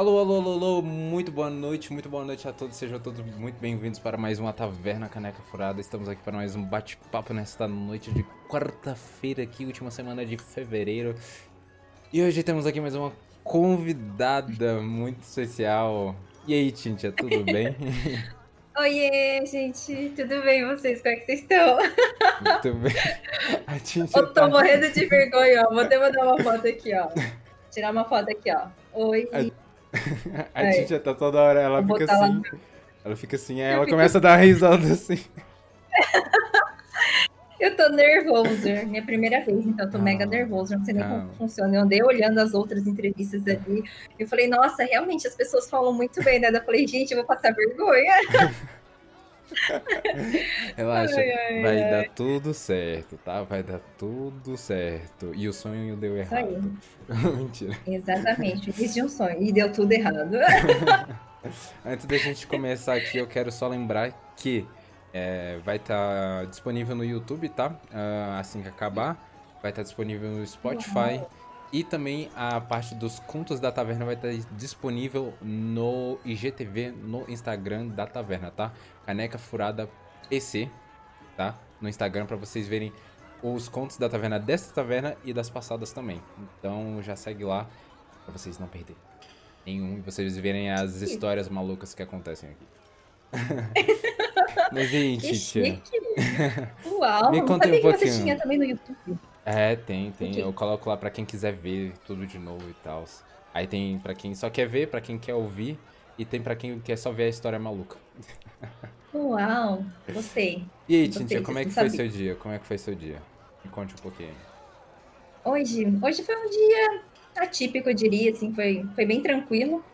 Alô, alô, alô, alô, muito boa noite, muito boa noite a todos, sejam todos muito bem-vindos para mais uma Taverna Caneca Furada. Estamos aqui para mais um bate-papo nesta noite de quarta-feira aqui, última semana de fevereiro. E hoje temos aqui mais uma convidada muito especial. E aí, Tintia, tudo bem? Oiê, gente, tudo bem vocês? Como é que vocês estão? Muito bem. A Tintia Eu tô tá... morrendo de vergonha, ó. Vou até mandar uma foto aqui, ó. Tirar uma foto aqui, ó. Oi. A, a Tintia tá toda hora, ela Vou fica assim. Lá. Ela fica assim, aí ela começa a dar risada assim. Eu tô nervoso, minha primeira vez, então eu tô não, mega nervoso, não sei nem não. como funciona. Eu andei olhando as outras entrevistas ali, eu falei, nossa, realmente as pessoas falam muito bem, né? Eu falei, gente, eu vou passar vergonha. Relaxa, ai, ai, vai ai. dar tudo certo, tá? Vai dar tudo certo. E o sonho deu errado. Mentira. Exatamente, fiz de um sonho e deu tudo errado. Antes da gente começar aqui, eu quero só lembrar que é, vai estar tá disponível no YouTube, tá? Uh, assim que acabar. Vai estar tá disponível no Spotify. Uhum. E também a parte dos contos da taverna vai estar tá disponível no IGTV, no Instagram da taverna, tá? Caneca Furada PC, tá? No Instagram para vocês verem os contos da taverna desta taverna e das passadas também. Então já segue lá para vocês não perderem nenhum e vocês verem as histórias malucas que acontecem aqui. Mas gente, tia. Uau, me conta um pouquinho. Que você tinha também no YouTube. É, tem, tem. Eu coloco lá para quem quiser ver tudo de novo e tal. Aí tem para quem só quer ver, para quem quer ouvir e tem para quem quer só ver a história maluca. Uau, gostei. E aí, Tintia, como é que foi sabia. seu dia? Como é que foi seu dia? Me conte um pouquinho. Hoje, hoje foi um dia atípico, eu diria, assim, foi, foi bem tranquilo.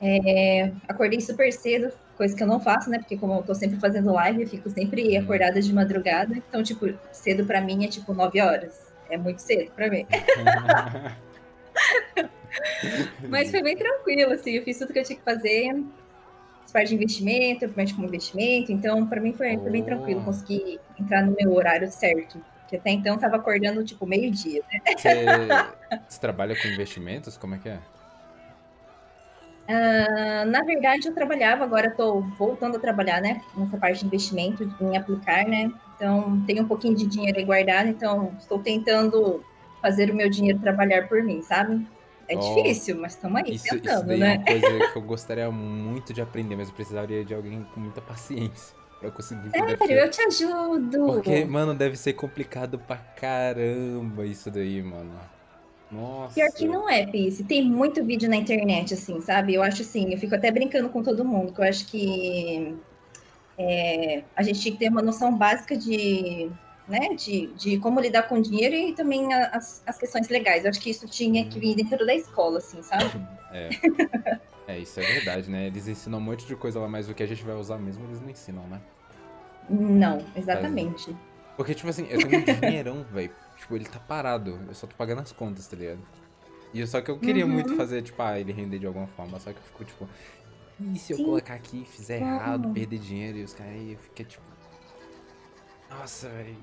É, acordei super cedo, coisa que eu não faço, né? Porque como eu tô sempre fazendo live, eu fico sempre uhum. acordada de madrugada. Então, tipo, cedo para mim é tipo 9 horas. É muito cedo para mim. Mas foi bem tranquilo, assim, eu fiz tudo que eu tinha que fazer. Parte de investimento, principalmente como investimento, então para mim foi, foi, bem tranquilo, consegui entrar no meu horário certo. Que até então tava acordando tipo meio-dia, né? Você, você trabalha com investimentos? Como é que é? Uh, na verdade, eu trabalhava, agora estou voltando a trabalhar, né? Nessa parte de investimento, em aplicar, né? Então, tenho um pouquinho de dinheiro aí guardado, então estou tentando fazer o meu dinheiro trabalhar por mim, sabe? É oh, difícil, mas estamos aí isso, tentando, isso né? É uma coisa que eu gostaria muito de aprender, mas eu precisaria de alguém com muita paciência pra conseguir Sério, eu te ajudo. Porque, mano, deve ser complicado pra caramba isso daí, mano. Nossa. Pior que não é, Pisse. Tem muito vídeo na internet, assim, sabe? Eu acho assim, eu fico até brincando com todo mundo, que eu acho que é, a gente tinha que ter uma noção básica de, né, de, de como lidar com dinheiro e também as, as questões legais. Eu acho que isso tinha que vir dentro da escola, assim, sabe? É. é, isso é verdade, né? Eles ensinam um monte de coisa lá, mas o que a gente vai usar mesmo, eles não ensinam, né? Não, exatamente. Porque, tipo assim, eu tenho um dinheirão, velho Tipo, ele tá parado. Eu só tô pagando as contas, tá ligado? E só que eu queria uhum. muito fazer, tipo, ah, ele render de alguma forma. Só que eu fico, tipo, e se eu Sim. colocar aqui, fizer uhum. errado, perder dinheiro e os caras aí, fica tipo. Nossa, velho.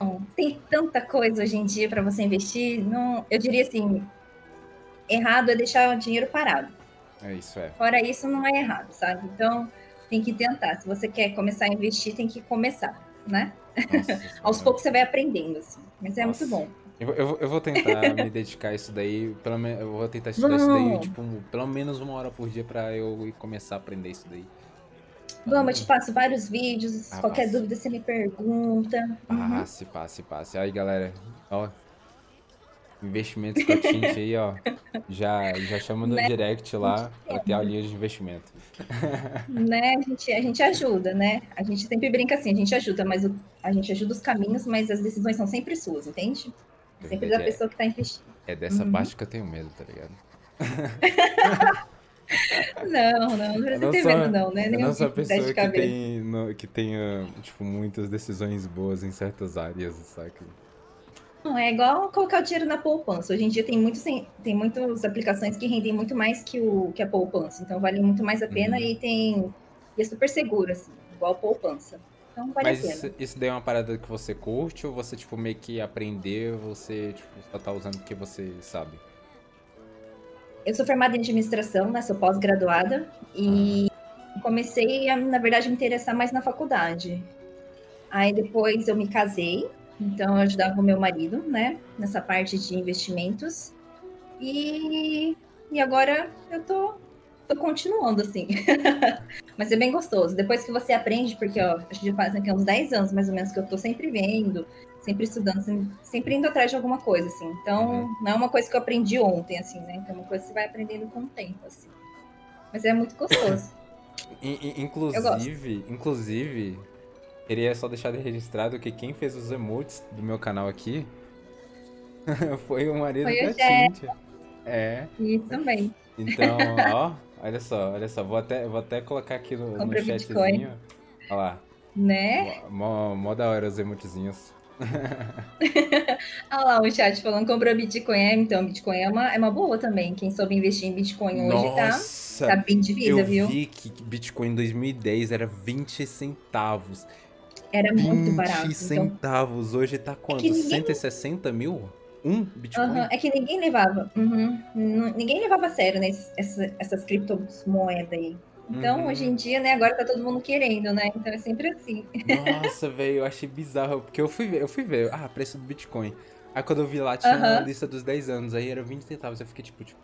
Não, tem tanta coisa hoje em dia para você investir. Não, eu diria assim, errado é deixar o dinheiro parado. É isso, é. Fora isso, não é errado, sabe? Então, tem que tentar. Se você quer começar a investir, tem que começar, né? Nossa, Aos poucos você vai aprendendo, assim. Mas é Nossa. muito bom. Eu, eu, eu, vou tentar me dedicar a isso daí. Pelo eu vou tentar estudar Vamos. isso daí, tipo, pelo menos uma hora por dia pra eu começar a aprender isso daí. Vamos, eu te passo vários vídeos. Ah, qualquer passe. dúvida você me pergunta. Passe, uhum. passe, passe. Aí, galera, ó. Investimentos com a Tint aí, ó. Já, já chama no né? direct lá pra ter aulinha de investimento. Né? A gente, a gente ajuda, né? A gente sempre brinca assim, a gente ajuda, mas o, a gente ajuda os caminhos, mas as decisões são sempre suas, entende? Sempre da é, pessoa que tá investindo. É dessa uhum. parte que eu tenho medo, tá ligado? não, não, não precisa ter medo, não, né? Nem não sou a pessoa que, tem, no, que tenha, tipo, muitas decisões boas em certas áreas, sabe? Não, é igual colocar o dinheiro na poupança. Hoje em dia tem, muitos, tem muitas aplicações que rendem muito mais que, o, que a poupança. Então vale muito mais a pena uhum. e tem. E é super seguro, assim, igual a poupança. Então vale Mas a pena. Isso, isso daí é uma parada que você curte ou você, tipo, meio que aprender, você tipo, só tá usando porque você sabe? Eu sou formada em administração, né? Sou pós-graduada e comecei, a, na verdade, me interessar mais na faculdade. Aí depois eu me casei, então eu ajudava o meu marido, né? Nessa parte de investimentos. E, e agora eu tô, tô continuando, assim. Mas é bem gostoso. Depois que você aprende, porque ó, acho que faz aqui uns 10 anos mais ou menos que eu tô sempre vendo, sempre estudando, sempre indo atrás de alguma coisa, assim. Então, uhum. não é uma coisa que eu aprendi ontem, assim, né? Então, é uma coisa que você vai aprendendo com o tempo, assim. Mas é muito gostoso. inclusive, inclusive, queria só deixar registrado que quem fez os emotes do meu canal aqui foi o marido foi da Cíntia. É. Isso também. Então, ó, olha só, olha só, vou até, vou até colocar aqui no, no chatzinho. Bitcoin. Olha lá. Né? Mó, mó da hora os emotezinhos. Olha lá o chat falando comprou Bitcoin. É, então, Bitcoin é uma, é uma boa também. Quem soube investir em Bitcoin hoje tá, Nossa, tá, tá bem de vida, eu viu? Eu vi que Bitcoin em 2010 era 20 centavos. Era muito barato. 20 então. centavos. Então... Hoje tá quanto? É ninguém... 160 mil? Um Bitcoin? Uhum. É que ninguém levava. Uhum. Ninguém levava a sério né, essas, essas criptomoedas aí. Então, uhum. hoje em dia, né, agora tá todo mundo querendo, né? Então é sempre assim. Nossa, velho, eu achei bizarro, porque eu fui ver, eu fui ver, ah, preço do Bitcoin. Aí quando eu vi lá, tinha uhum. a lista dos 10 anos, aí era 20 centavos, eu fiquei tipo, tipo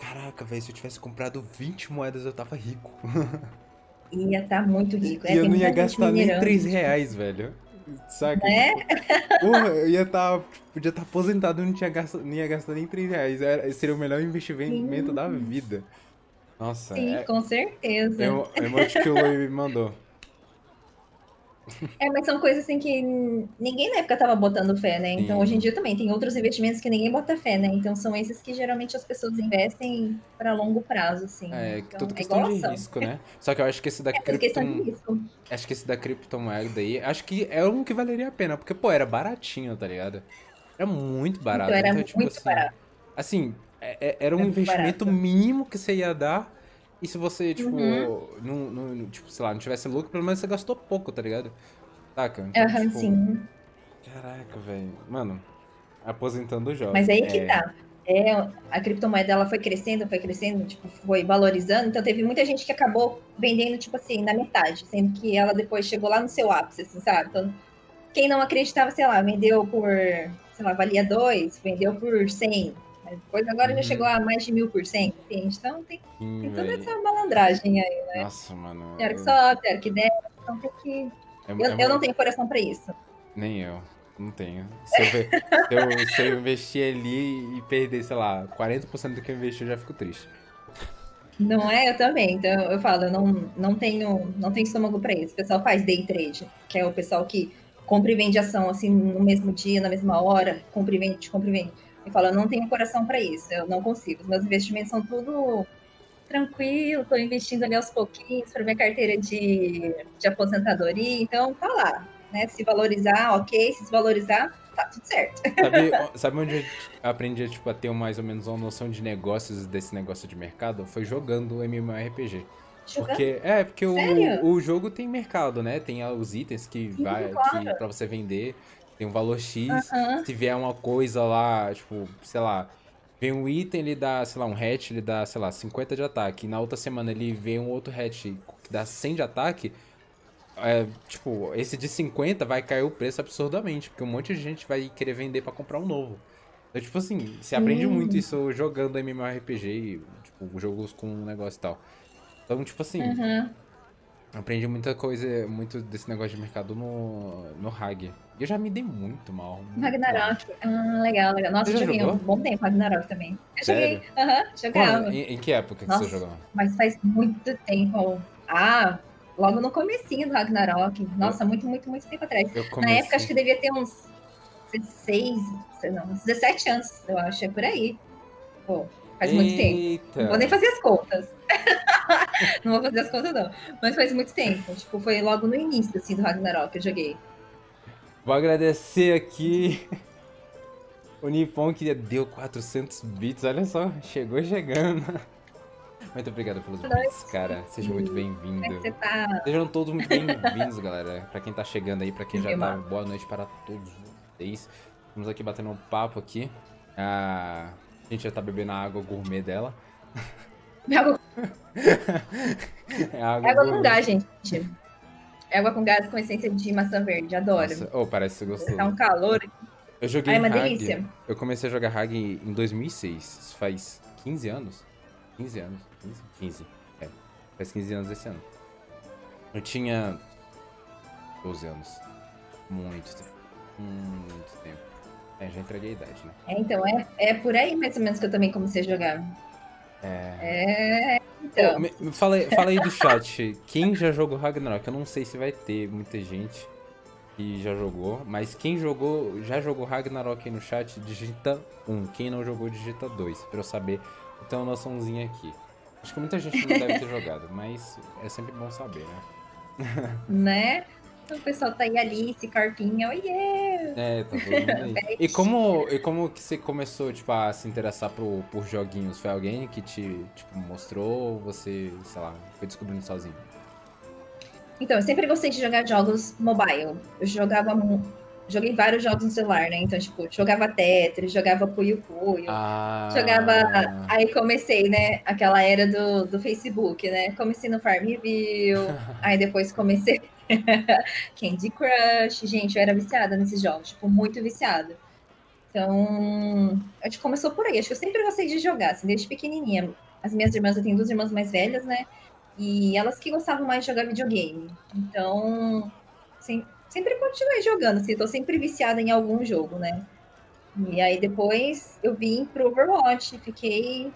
caraca, velho, se eu tivesse comprado 20 moedas, eu tava rico. Ia estar tá muito rico. É, e eu não ia gastar nem 3 reais, velho. Saca? É? Porra, eu ia estar, tá, podia estar tá aposentado e não, tinha gasto, não ia gastar nem 3 reais. Era, seria o melhor investimento Sim. da vida. Nossa. Sim, é... com certeza. É o emote que o Lui me mandou. É, mas são coisas assim que ninguém na época tava botando fé, né? Então, Sim. hoje em dia também tem outros investimentos que ninguém bota fé, né? Então, são esses que geralmente as pessoas investem para longo prazo, assim. É, então, tudo é questão é de risco, né? Só que eu acho que esse da é, cripto... Acho que esse da criptomoeda aí, acho que é um que valeria a pena, porque, pô, era baratinho, tá ligado? Era muito barato. Então, era então, tipo, muito assim, barato. Assim, é, é, era um era investimento barato. mínimo que você ia dar e se você, tipo, uhum. não, não, tipo, sei lá, não tivesse lucro, pelo menos você gastou pouco, tá ligado? Saca? Então, uhum, tipo, sim. Caraca, velho. Mano, aposentando o jovem. Mas aí que é... tá. É, a criptomoeda ela foi crescendo, foi crescendo, tipo, foi valorizando. Então teve muita gente que acabou vendendo, tipo assim, na metade, sendo que ela depois chegou lá no seu ápice, assim, sabe? Então, quem não acreditava, sei lá, vendeu por, sei lá, valia 2, vendeu por 100, mas depois agora já chegou a mais de mil por cento? Então tem, Sim, tem toda essa malandragem aí, né? Nossa, mano. Tem hora que sobe, tem hora que desce, então tem que. É, eu, é eu não tenho coração pra isso. Nem eu. Não tenho. Se eu, se, eu, se eu, investir ali e perder, sei lá, 40% do que eu investi, eu já fico triste. Não é? Eu também. Então eu falo, eu não, não tenho não tenho estômago para isso. O pessoal faz day trade, que é o pessoal que compra e vende ação assim no mesmo dia, na mesma hora, compra e vende, compra e vende e fala, eu não tenho coração para isso, eu não consigo. Os meus investimentos são tudo tranquilo, estou investindo ali aos pouquinhos para minha carteira de, de aposentadoria, então tá lá, né? Se valorizar, ok, se desvalorizar, tá tudo certo. Sabe, sabe onde eu aprendi tipo, a ter mais ou menos uma noção de negócios desse negócio de mercado? Foi jogando MMORPG. Jogando? Porque, é, porque o, o jogo tem mercado, né? Tem os itens que Sim, vai claro. pra você vender tem um valor X. Uhum. Se vier uma coisa lá, tipo, sei lá, vem um item, ele dá, sei lá, um hatch, ele dá, sei lá, 50 de ataque. E na outra semana ele vem um outro hatch que dá 100 de ataque. É, tipo, esse de 50 vai cair o preço absurdamente, porque um monte de gente vai querer vender para comprar um novo. Então, tipo assim, você aprende muito isso jogando MMORPG e, tipo, jogos com um negócio e tal. Então, tipo assim, uhum. aprendi muita coisa, muito desse negócio de mercado no, no Hag. Eu já me dei muito mal. Muito Ragnarok. Mal. Ah, legal, legal. Nossa, eu joguei jogou? um bom tempo Ragnarok também. Eu Sério? joguei. Aham, uhum, jogava. em, em, que época Nossa, que você jogou? Mas faz muito tempo. Ah, logo no comecinho do Ragnarok. Nossa, eu, muito, muito, muito tempo atrás. Na época, acho que devia ter uns 16, não, uns 17 anos, eu acho. É por aí. Pô, faz Eita. muito tempo. Não vou nem fazer as contas. não vou fazer as contas, não. Mas faz muito tempo. Tipo, foi logo no início, assim, do Ragnarok que eu joguei. Vou agradecer aqui o Nippon que deu 400 bits. Olha só, chegou chegando. Muito obrigado pelos bits, cara. Seja muito bem-vindo. É tá? Sejam todos muito bem-vindos, galera. Pra quem tá chegando aí, pra quem já tá, boa noite para todos vocês. Estamos aqui batendo um papo aqui. Ah, A gente já tá bebendo a água gourmet dela. Água, É água, água gourmet. gás, gente. Água com gás com essência de maçã verde, adoro. Nossa, oh, parece gostoso. Tá um calor. Eu joguei Ai, uma Hag, delícia. Eu comecei a jogar Hag em 2006. Isso faz 15 anos? 15 anos. 15? 15. É. Faz 15 anos esse ano. Eu tinha 12 anos. Muito tempo. Muito tempo. É, já entreguei a idade, né? É, então, é, é por aí mais ou menos que eu também comecei a jogar. É. É, então. Me fala, aí- fala aí do chat. Quem já jogou Ragnarok? Eu não sei se vai ter muita gente que já jogou, mas quem jogou, já jogou Ragnarok aí no chat, digita 1. Quem não jogou, digita 2. Pra eu saber. Uma noçãozinha aqui. Acho que muita gente não deve ter jogado, mas é sempre bom saber, né? né? O pessoal tá aí, Alice, Carpinha, oiê! É, tá. E como, e como que você começou, tipo, a se interessar por, por joguinhos? Foi alguém que te, tipo, mostrou ou você, sei lá, foi descobrindo sozinho? Então, eu sempre gostei de jogar jogos mobile. Eu jogava. Joguei vários jogos no celular, né? Então, tipo, jogava Tetris, jogava Puyo Puyo. Ah... Jogava. Aí comecei, né? Aquela era do, do Facebook, né? Comecei no Farmville. aí depois comecei. Candy Crush. Gente, eu era viciada nesses jogos, tipo, muito viciada. Então, acho que começou por aí. Acho que eu sempre gostei de jogar, assim, desde pequenininha. As minhas irmãs, eu tenho duas irmãs mais velhas, né? E elas que gostavam mais de jogar videogame. Então, sem- sempre continuei jogando, assim, tô sempre viciada em algum jogo, né? E aí depois eu vim pro Overwatch, fiquei.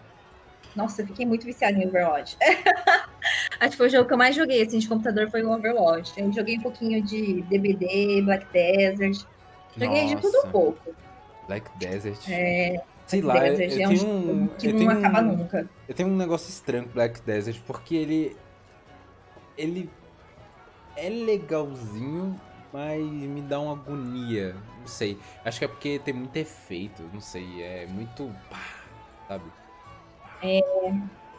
Nossa, eu fiquei muito viciada em Overwatch. Acho que foi o jogo que eu mais joguei assim, de computador foi o Overwatch. Eu joguei um pouquinho de DBD, Black Desert. Joguei de tudo um Nossa, pouco. Black Desert. É, Sei Black lá, Desert eu é um tenho um, jogo que não acaba um- nunca. Eu tenho um negócio estranho com Black Desert, porque ele. Ele é legalzinho, mas me dá uma agonia. Não sei. Acho que é porque tem muito efeito, não sei. É muito. pá, sabe? É.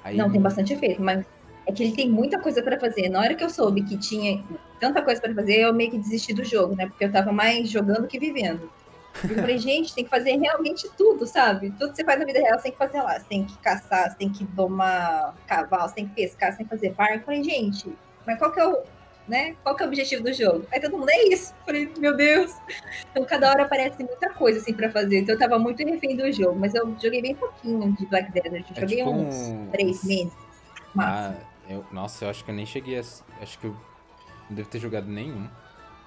Aí, Não, tem bastante efeito, mas é que ele tem muita coisa pra fazer. Na hora que eu soube que tinha tanta coisa pra fazer, eu meio que desisti do jogo, né? Porque eu tava mais jogando que vivendo. Eu falei, gente, tem que fazer realmente tudo, sabe? Tudo que você faz na vida real, você tem que fazer lá. Você tem que caçar, você tem que domar cavalo, você tem que pescar, você tem que fazer barco. Eu falei, gente, mas qual que é o, né? Qual que é o objetivo do jogo? Aí todo mundo, é isso. Eu falei, meu Deus. Então cada hora aparece muita coisa, assim, pra fazer. Então eu tava muito refém do jogo, mas eu joguei bem pouquinho de Black Desert. Eu É joguei tipo uns um- três meses. Ah, eu, nossa, eu acho que eu nem cheguei a. Acho que eu não devo ter jogado nenhum.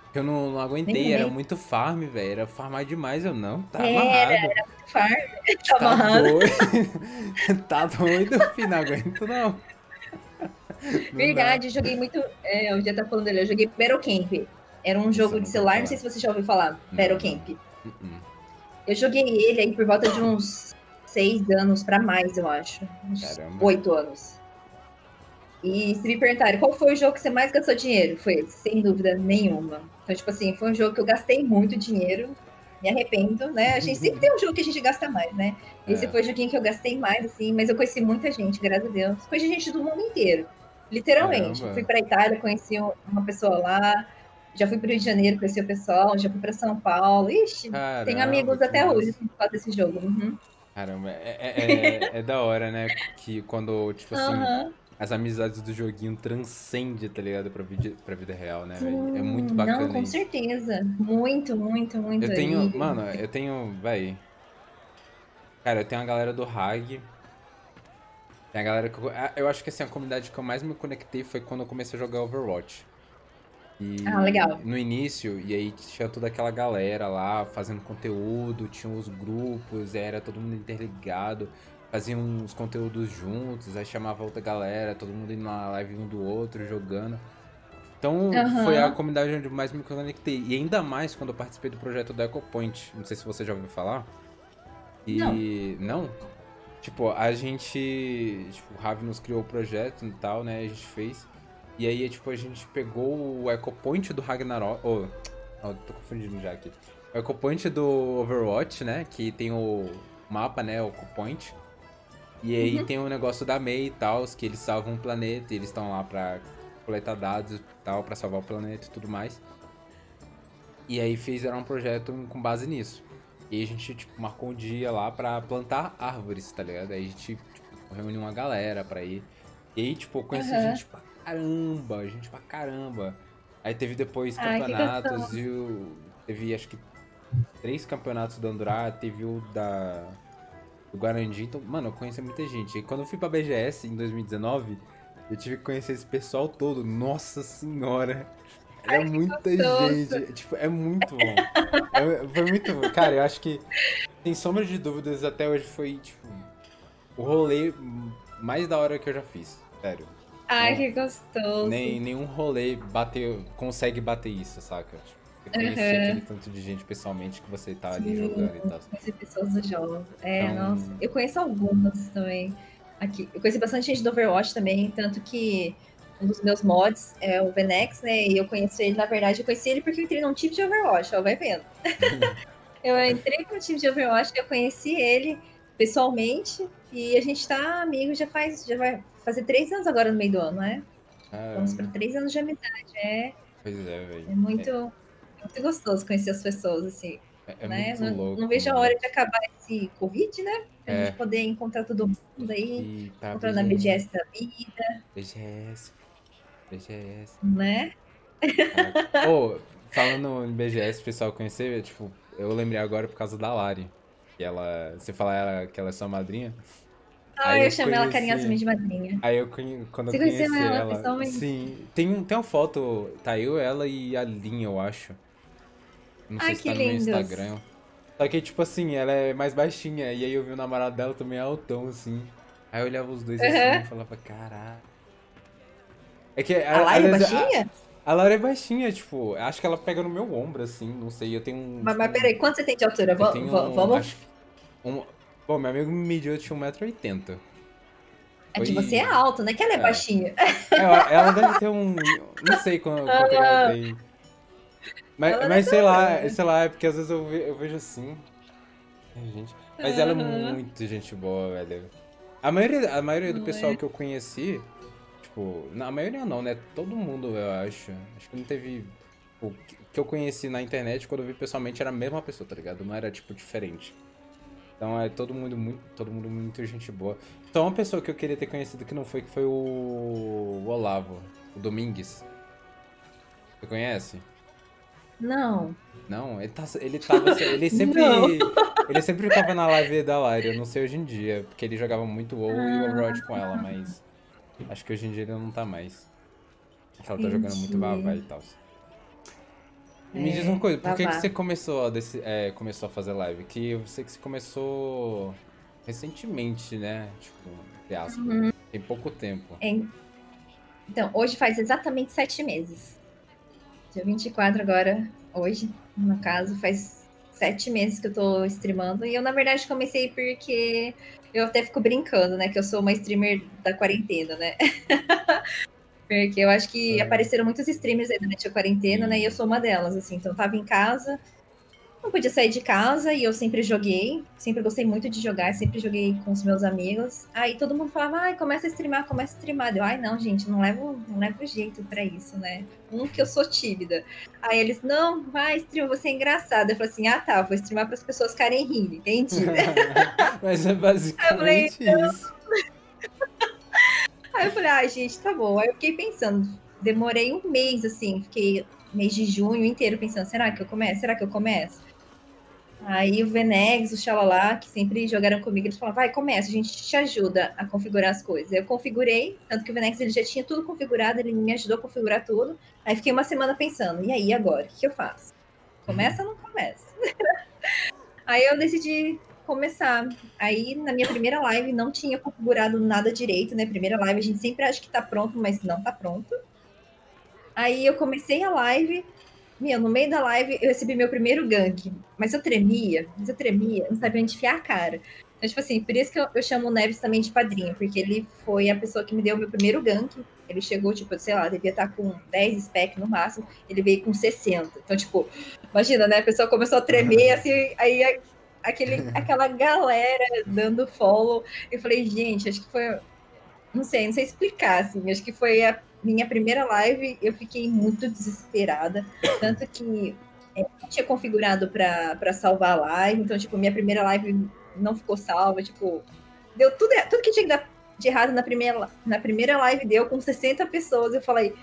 Porque eu não, não aguentei, Nenhum, era nem- muito farm, velho. Era farmar demais, eu não. Tá Era, amarrado. Farm, Tá tá amarrado. doido. tá doido, filho. Não aguento, não. Não Verdade, eu joguei muito. É, o dia tá falando dele, eu joguei Battle Camp. Era um jogo eu de celular, não sei se você já ouviu falar. Não, Battle. Camp. dá. Uh-uh. Eu joguei ele aí por volta de uns seis anos pra mais, eu acho. Uns Caramba. oito anos. E se me perguntarem qual foi o jogo que você mais gastou dinheiro, foi esse, sem dúvida nenhuma. Então, tipo assim, foi um jogo que eu gastei muito dinheiro. Me arrependo, né? A gente sempre tem um jogo que a gente gasta mais, né? Esse É. foi o joguinho que eu gastei mais, assim, mas eu conheci muita gente, graças a Deus. Conheci gente do mundo inteiro. Literalmente. Caramba. Fui pra Itália, conheci um- uma pessoa lá. Já fui pro Rio de Janeiro, conheci o pessoal. Já fui pra São Paulo. Ixi, Caramba, tenho amigos que até massa. hoje assim, por causa desse jogo. Uhum. Caramba, é, é, é- é da hora, né? Que quando, tipo assim, Aham. As amizades do joguinho transcendem, tá ligado? Pra vida, pra vida real, né, velho? É muito bacana Não, com isso. certeza. Muito, muito, muito. Eu tenho, mano, eu tenho, véi. Cara, eu tenho a galera do Hag. Tem a galera que eu, ah, eu acho que assim, a comunidade que eu mais me conectei foi quando eu comecei a jogar Overwatch. E Ah, legal. No início, e aí tinha toda aquela galera lá fazendo conteúdo, tinha os grupos, era todo mundo interligado, faziam uns conteúdos juntos, aí chamava outra galera, todo mundo indo na live um do outro, jogando. Então Aham. foi a comunidade onde mais me conectei. E ainda mais quando eu participei do projeto da EcoPoint. Não sei se você já ouviu falar. E. Não? Tipo, a gente. Tipo, o Ravi nos criou o projeto e tal, né? A gente fez. E aí, tipo, a gente pegou o EcoPoint do Ragnarok. Oh, oh, tô confundindo já aqui. O EcoPoint do Overwatch, né? Que tem o mapa, né? O EcoPoint. E aí Uhum. tem o negócio da MEI e tal, que eles salvam o planeta e eles estão lá pra coletar dados e tal, pra salvar o planeta e tudo mais. E aí fizeram um projeto com base nisso. E a gente, tipo, marcou um dia lá pra plantar árvores, tá ligado? Aí a gente, tipo, reuniu uma galera pra ir. E aí, tipo, conheci Aham. gente pra caramba, gente pra caramba. Aí teve depois Ai, campeonatos e o... teve acho que três campeonatos do Andorá, teve o da do Guarandi. Então, mano, eu conheci muita gente. E quando eu fui pra BGS em 2019, eu tive que conhecer esse pessoal todo. Nossa senhora! Era muita gostoso. gente. Tipo, é muito bom. É- foi muito bom. Cara, eu acho que, sem sombra de dúvidas, até hoje foi, tipo, o rolê mais da hora que eu já fiz. Sério. Ai, Não. que gostoso. Nem, nenhum rolê bateu, consegue bater isso, saca? Tipo, você conhecer Uhum. aquele tanto de gente pessoalmente que você tá ali Sim. jogando e tal. Conheci pessoas dos jogos. É, Então- nossa. Eu conheço algumas também. Aqui. Eu conheci bastante gente do Overwatch também, tanto que um dos meus mods é o Venex, né? E eu conheci ele, na verdade, eu conheci ele porque eu entrei num time de Overwatch, ó, vai vendo. eu entrei no time de Overwatch, eu conheci ele pessoalmente e a gente tá amigo já faz, já vai fazer três anos agora no meio do ano, né? Vamos para três anos de amizade. É, pois é, velho. é muito, é muito gostoso conhecer as pessoas, assim É, é né? muito não, louco. não vejo a mano. hora de acabar esse Covid, né? Pra É. gente poder encontrar todo mundo aí, E tá encontrar na BGS da vida, BGS. BGS. né? Caraca. Ô, falando em BGS, o pessoal conhecer, tipo, eu lembrei agora por causa da Lari. Que ela. Você fala ela, que ela é sua madrinha? Ah, eu, eu chamo ela conheci- carinhosamente de madrinha. Aí eu conhe... quando Você eu conheci conheceu ela ela. pessoalmente? Sim. Tem, tem uma foto, tá eu, ela e a Lin, eu acho. Não sei Ai, se que tá no meu lindos. Instagram. Só que, tipo assim, ela é mais baixinha. E aí eu vi o namorado dela também altão, assim. Aí eu olhava os dois assim Aham. e falava, caralho. É que A Lara é às vezes, baixinha? A, a Lara é baixinha, tipo, acho que ela pega no meu ombro, assim, não sei, eu tenho um. Mas, mas peraí, quanto você tem de altura? vamos. acho que um- Bom, meu amigo me mediu, eu tinha 1,80m. É que você é alto, né? Que ela é, É. baixinha. Ela, ela deve ter um. Não sei quanto, quanto ela tem. Mas, Ela mas sei lá, ter. sei lá, é porque às vezes eu, ve- eu vejo assim. Ai, gente. Mas ela é Aham. muito gente boa, velho. A maioria, a maioria do Não pessoal é? que eu conheci, tipo, na maioria não, né? Todo mundo, eu acho. Acho que não teve. O que- que eu conheci na internet, quando eu vi pessoalmente, era a mesma pessoa, tá ligado? Não era, tipo, diferente. Então é todo mundo muito, todo mundo muito gente boa. Então uma pessoa que eu queria ter conhecido que não foi, que foi o, o Olavo, o Domingues. Você conhece? Não. Não, ele, tá, ele tava. Ele sempre. Ele sempre ficava na live da eu não sei hoje em dia, porque ele jogava muito WoW e Overwatch com ela, mas. Acho que hoje em dia ele não tá mais. Ela tá jogando muito. Vavá e tal. E me É, diz uma coisa, por que, que você começou a, desse- é, começou a fazer live? Que eu sei que você começou recentemente, né? Tipo, entre aspas. Uhum. Tem pouco tempo. Em- Então, hoje faz exatamente sete meses. Dia 24 agora, hoje, no caso, faz sete meses que eu tô streamando. E eu, na verdade, comecei porque eu até fico brincando, né? Que eu sou uma streamer da quarentena, né? porque eu acho que É. apareceram muitos streamers aí durante a quarentena, né? E eu sou uma delas, assim. Então, eu tava em casa, não podia sair de casa e eu sempre joguei, sempre gostei muito de jogar, sempre joguei com os meus amigos. Aí todo mundo falava, ai, começa a streamar, começa a streamar. Eu, ai, não, gente, não levo, não levo jeito pra isso, né? Um, que eu sou tímida. Aí eles, não, vai, streama, você é engraçada. Eu falei assim, ah, tá, vou streamar para as pessoas ficarem rindo, entendi. Mas é basicamente isso. Aí eu falei, ai, gente, tá bom. Aí eu fiquei pensando, demorei um mês, assim, fiquei mês de junho inteiro pensando, será que eu começo? Será que eu começo? Aí o Venex, o Xalala, que sempre jogaram comigo, eles falaram, vai, começa, a gente te ajuda a configurar as coisas. Eu configurei, tanto que o Venex ele já tinha tudo configurado, ele me ajudou a configurar tudo. Aí fiquei uma semana pensando, e aí agora, o que, que eu faço? Começa ou não começa? aí eu decidi começar. Aí na minha primeira live não tinha configurado nada direito, né? Primeira live a gente sempre acha que tá pronto, mas não tá pronto. Aí eu comecei a live, meu, no meio da live eu recebi meu primeiro gank, mas eu tremia, mas eu tremia, não sabia onde enfiar a cara. Então, tipo assim, por isso que eu, eu chamo o Neves também de padrinho, porque ele foi a pessoa que me deu o meu primeiro gank. Ele chegou, tipo, sei lá, devia estar com 10 spec no máximo, ele veio com 60. Então, tipo, imagina, né? A pessoa começou a tremer, assim, aí aquele, aquela galera dando follow. Eu falei, gente, acho que foi. Não sei, não sei explicar, assim. Acho que foi a minha primeira live, eu fiquei muito desesperada. Tanto que é, não tinha configurado para salvar a live, então, tipo, minha primeira live não ficou salva, tipo, deu tudo, tudo que tinha que dar de errado na primeira, na primeira live deu com 60 pessoas. Eu falei,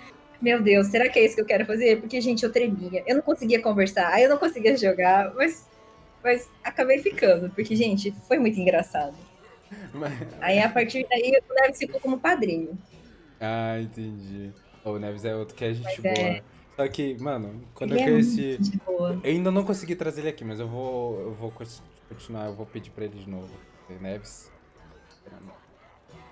meu Deus, será que é isso que eu quero fazer? Porque, gente, eu tremia, eu não conseguia conversar, aí eu não conseguia jogar, mas, mas acabei ficando, porque, gente, foi muito engraçado. Mas... Aí, a partir daí, o Neves ficou como padrinho. Ah, entendi. O Neves é outro que a gente boa. É... Só que, mano, quando ele eu é conheci. É eu ainda não consegui trazer ele aqui, mas eu vou, eu vou continuar, eu vou pedir pra ele de novo. Neves.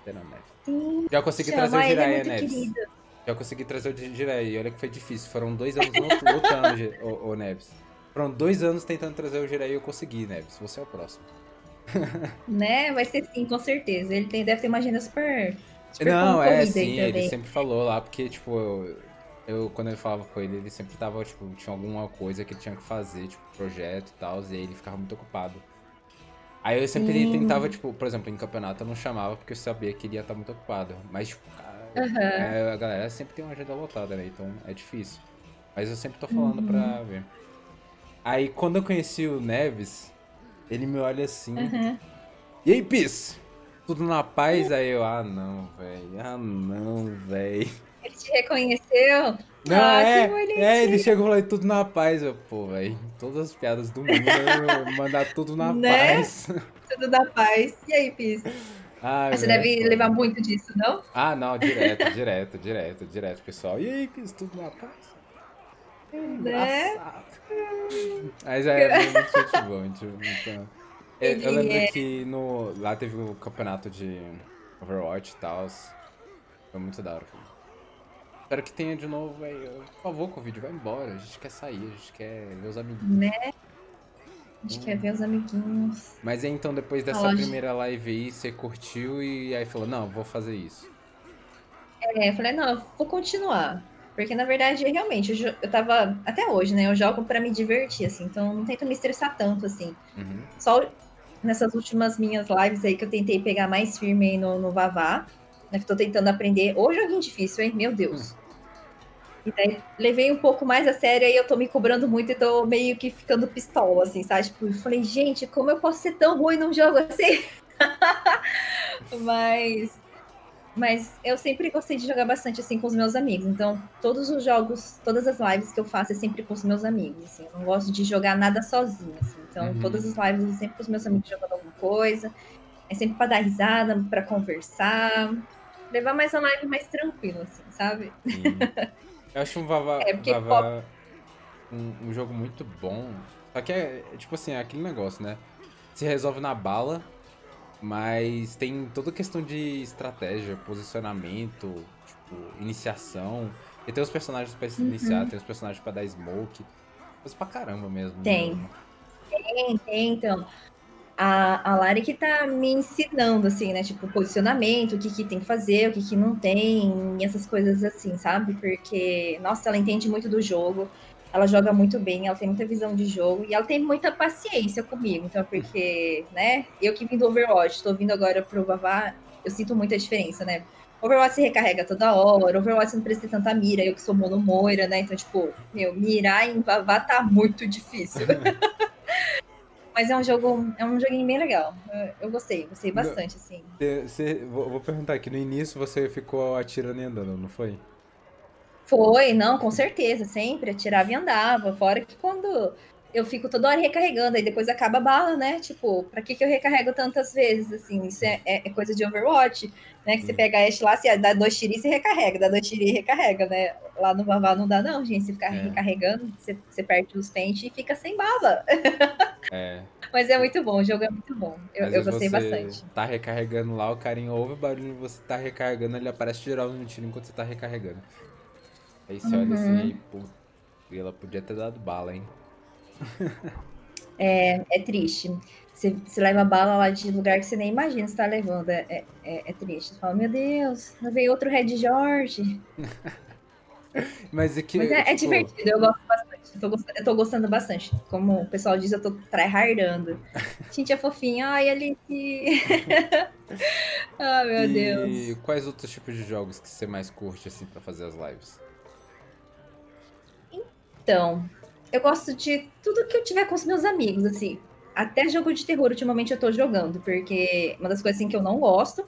Neves. Sim, Já consegui trazer o Jiraiya, é Neves. Querido. Já consegui trazer o Jiraiya. E olha que foi difícil. Foram dois anos lutando, o, o Neves. Foram dois anos tentando trazer o Jiraiya e eu consegui, Neves. Você é o próximo. né? Vai ser sim, com certeza. Ele tem, deve ter uma agenda super. Super Não, é sim, ele sempre falou lá, porque, tipo, eu, eu, quando ele falava com ele, ele sempre tava, tipo, tinha alguma coisa que ele tinha que fazer, tipo, projeto e tal, e aí ele ficava muito ocupado. Aí eu sempre sim. tentava, tipo, por exemplo, em campeonato eu não chamava porque eu sabia que ele ia estar muito ocupado. Mas, tipo, uhum. é, a galera sempre tem uma agenda lotada, né? Então é difícil. Mas eu sempre tô falando uhum. pra ver. Aí quando eu conheci o Neves, ele me olha assim. Uhum. E aí, Pis? Tudo na paz? Aí eu, ah não, velho. Ah não, velho. Ele te reconheceu? Não, ah, é, é, ele chegou e falou tudo na paz. Eu, pô, velho, todas as piadas do mundo, mandar tudo na né? paz. Tudo na paz. E aí, Pis? Ah, você deve levar muito disso, não? Ah, não, direto, direto, direto, direto, pessoal. E aí, Pis, tudo na paz? Né? Mas é, muito gente boa, muito, muito... Eu, eu lembro é... que no, lá teve o campeonato de Overwatch e tal. Foi muito da hora. Espero que tenha de novo, velho. Por favor, Covid, vai embora. A gente quer sair, a gente quer ver os amiguinhos. Né? A gente hum. quer ver os amiguinhos. Mas então, depois dessa primeira live aí, você curtiu e aí falou, não, vou fazer isso. É, eu falei, não, eu vou continuar. Porque, na verdade, realmente, eu, eu tava. Até hoje, né? Eu jogo para me divertir, assim. Então, não tento me estressar tanto, assim. Uhum. Só nessas últimas minhas lives aí que eu tentei pegar mais firme aí no, no Vavá. Né, que tô tentando aprender. Ô, joguinho difícil, hein? Meu Deus. Uhum. E daí levei um pouco mais a sério e eu tô me cobrando muito e tô meio que ficando pistola, assim, sabe? Tipo, eu falei, gente, como eu posso ser tão ruim num jogo assim? Mas mas eu sempre gostei de jogar bastante assim com os meus amigos. Então, todos os jogos, todas as lives que eu faço é sempre com os meus amigos. Assim. Eu não gosto de jogar nada sozinho. Assim. Então, uhum. todas as lives é sempre com os meus amigos jogando alguma coisa. É sempre para dar risada, para conversar. Levar mais a live mais tranquilo, assim, sabe? Eu acho um Vava, é Vava um, um, jogo muito bom. Só que é, tipo assim, é aquele negócio, né? Se resolve na bala, mas tem toda questão de estratégia, posicionamento, tipo, iniciação. E tem os personagens pra uhum. iniciar, tem os personagens pra dar smoke. Coisa pra caramba mesmo. Tem. Tem, tem, então. A, a Lari que tá me ensinando, assim, né? Tipo, posicionamento, o que, que tem que fazer, o que, que não tem, essas coisas assim, sabe? Porque, nossa, ela entende muito do jogo ela joga muito bem, ela tem muita visão de jogo e ela tem muita paciência comigo. Então, porque, né, eu que vim do Overwatch, estou vindo agora pro Vavá, eu sinto muita diferença, né? Overwatch se recarrega toda hora, Overwatch não precisa ter tanta mira, eu que sou mono moira, né? Então, tipo, meu, mirar em Vavá tá muito difícil. Mas é um jogo, é um joguinho bem legal. Eu, gostei, gostei bastante, assim. Você, vou, vou perguntar aqui, no início você ficou atirando e andando, não foi? Foi, não, com certeza, sempre atirava e andava. Fora que quando eu fico toda hora recarregando, aí depois acaba a bala, né? Tipo, pra que, que eu recarrego tantas vezes? Assim, isso é, é, é coisa de Overwatch, né? Que você pega a Ashe lá, você dá dois tiros e recarrega, dá dois tiros e recarrega, né? Lá no Vavá não dá, não, gente. Se ficar é. recarregando, você, você perde os pentes e fica sem bala. É. Mas é muito bom, o jogo é muito bom. Eu, eu gostei bastante. Tá recarregando lá, o carinho ouve o barulho, você tá recarregando, ele aparece tirando um tiro enquanto você tá recarregando. Aí você uhum. olha assim, pô, ela podia ter dado bala, hein? É, é triste. Você, você leva bala lá de lugar que você nem imagina você tá levando. É, é, é, é triste. Você fala, meu Deus, veio outro Red George. Mas, é, que, Mas é, é, tipo... divertido, eu gosto bastante. Eu tô, gostando, eu tô gostando bastante. Como o pessoal diz, eu tô tryhardando. Gente, é fofinha. Ai, Alice. ah, meu e Deus. E quais outros tipos de jogos que você mais curte, assim, pra fazer as lives? Então, eu gosto de tudo que eu tiver com os meus amigos, assim. Até jogo de terror, ultimamente eu tô jogando, porque uma das coisas assim que eu não gosto,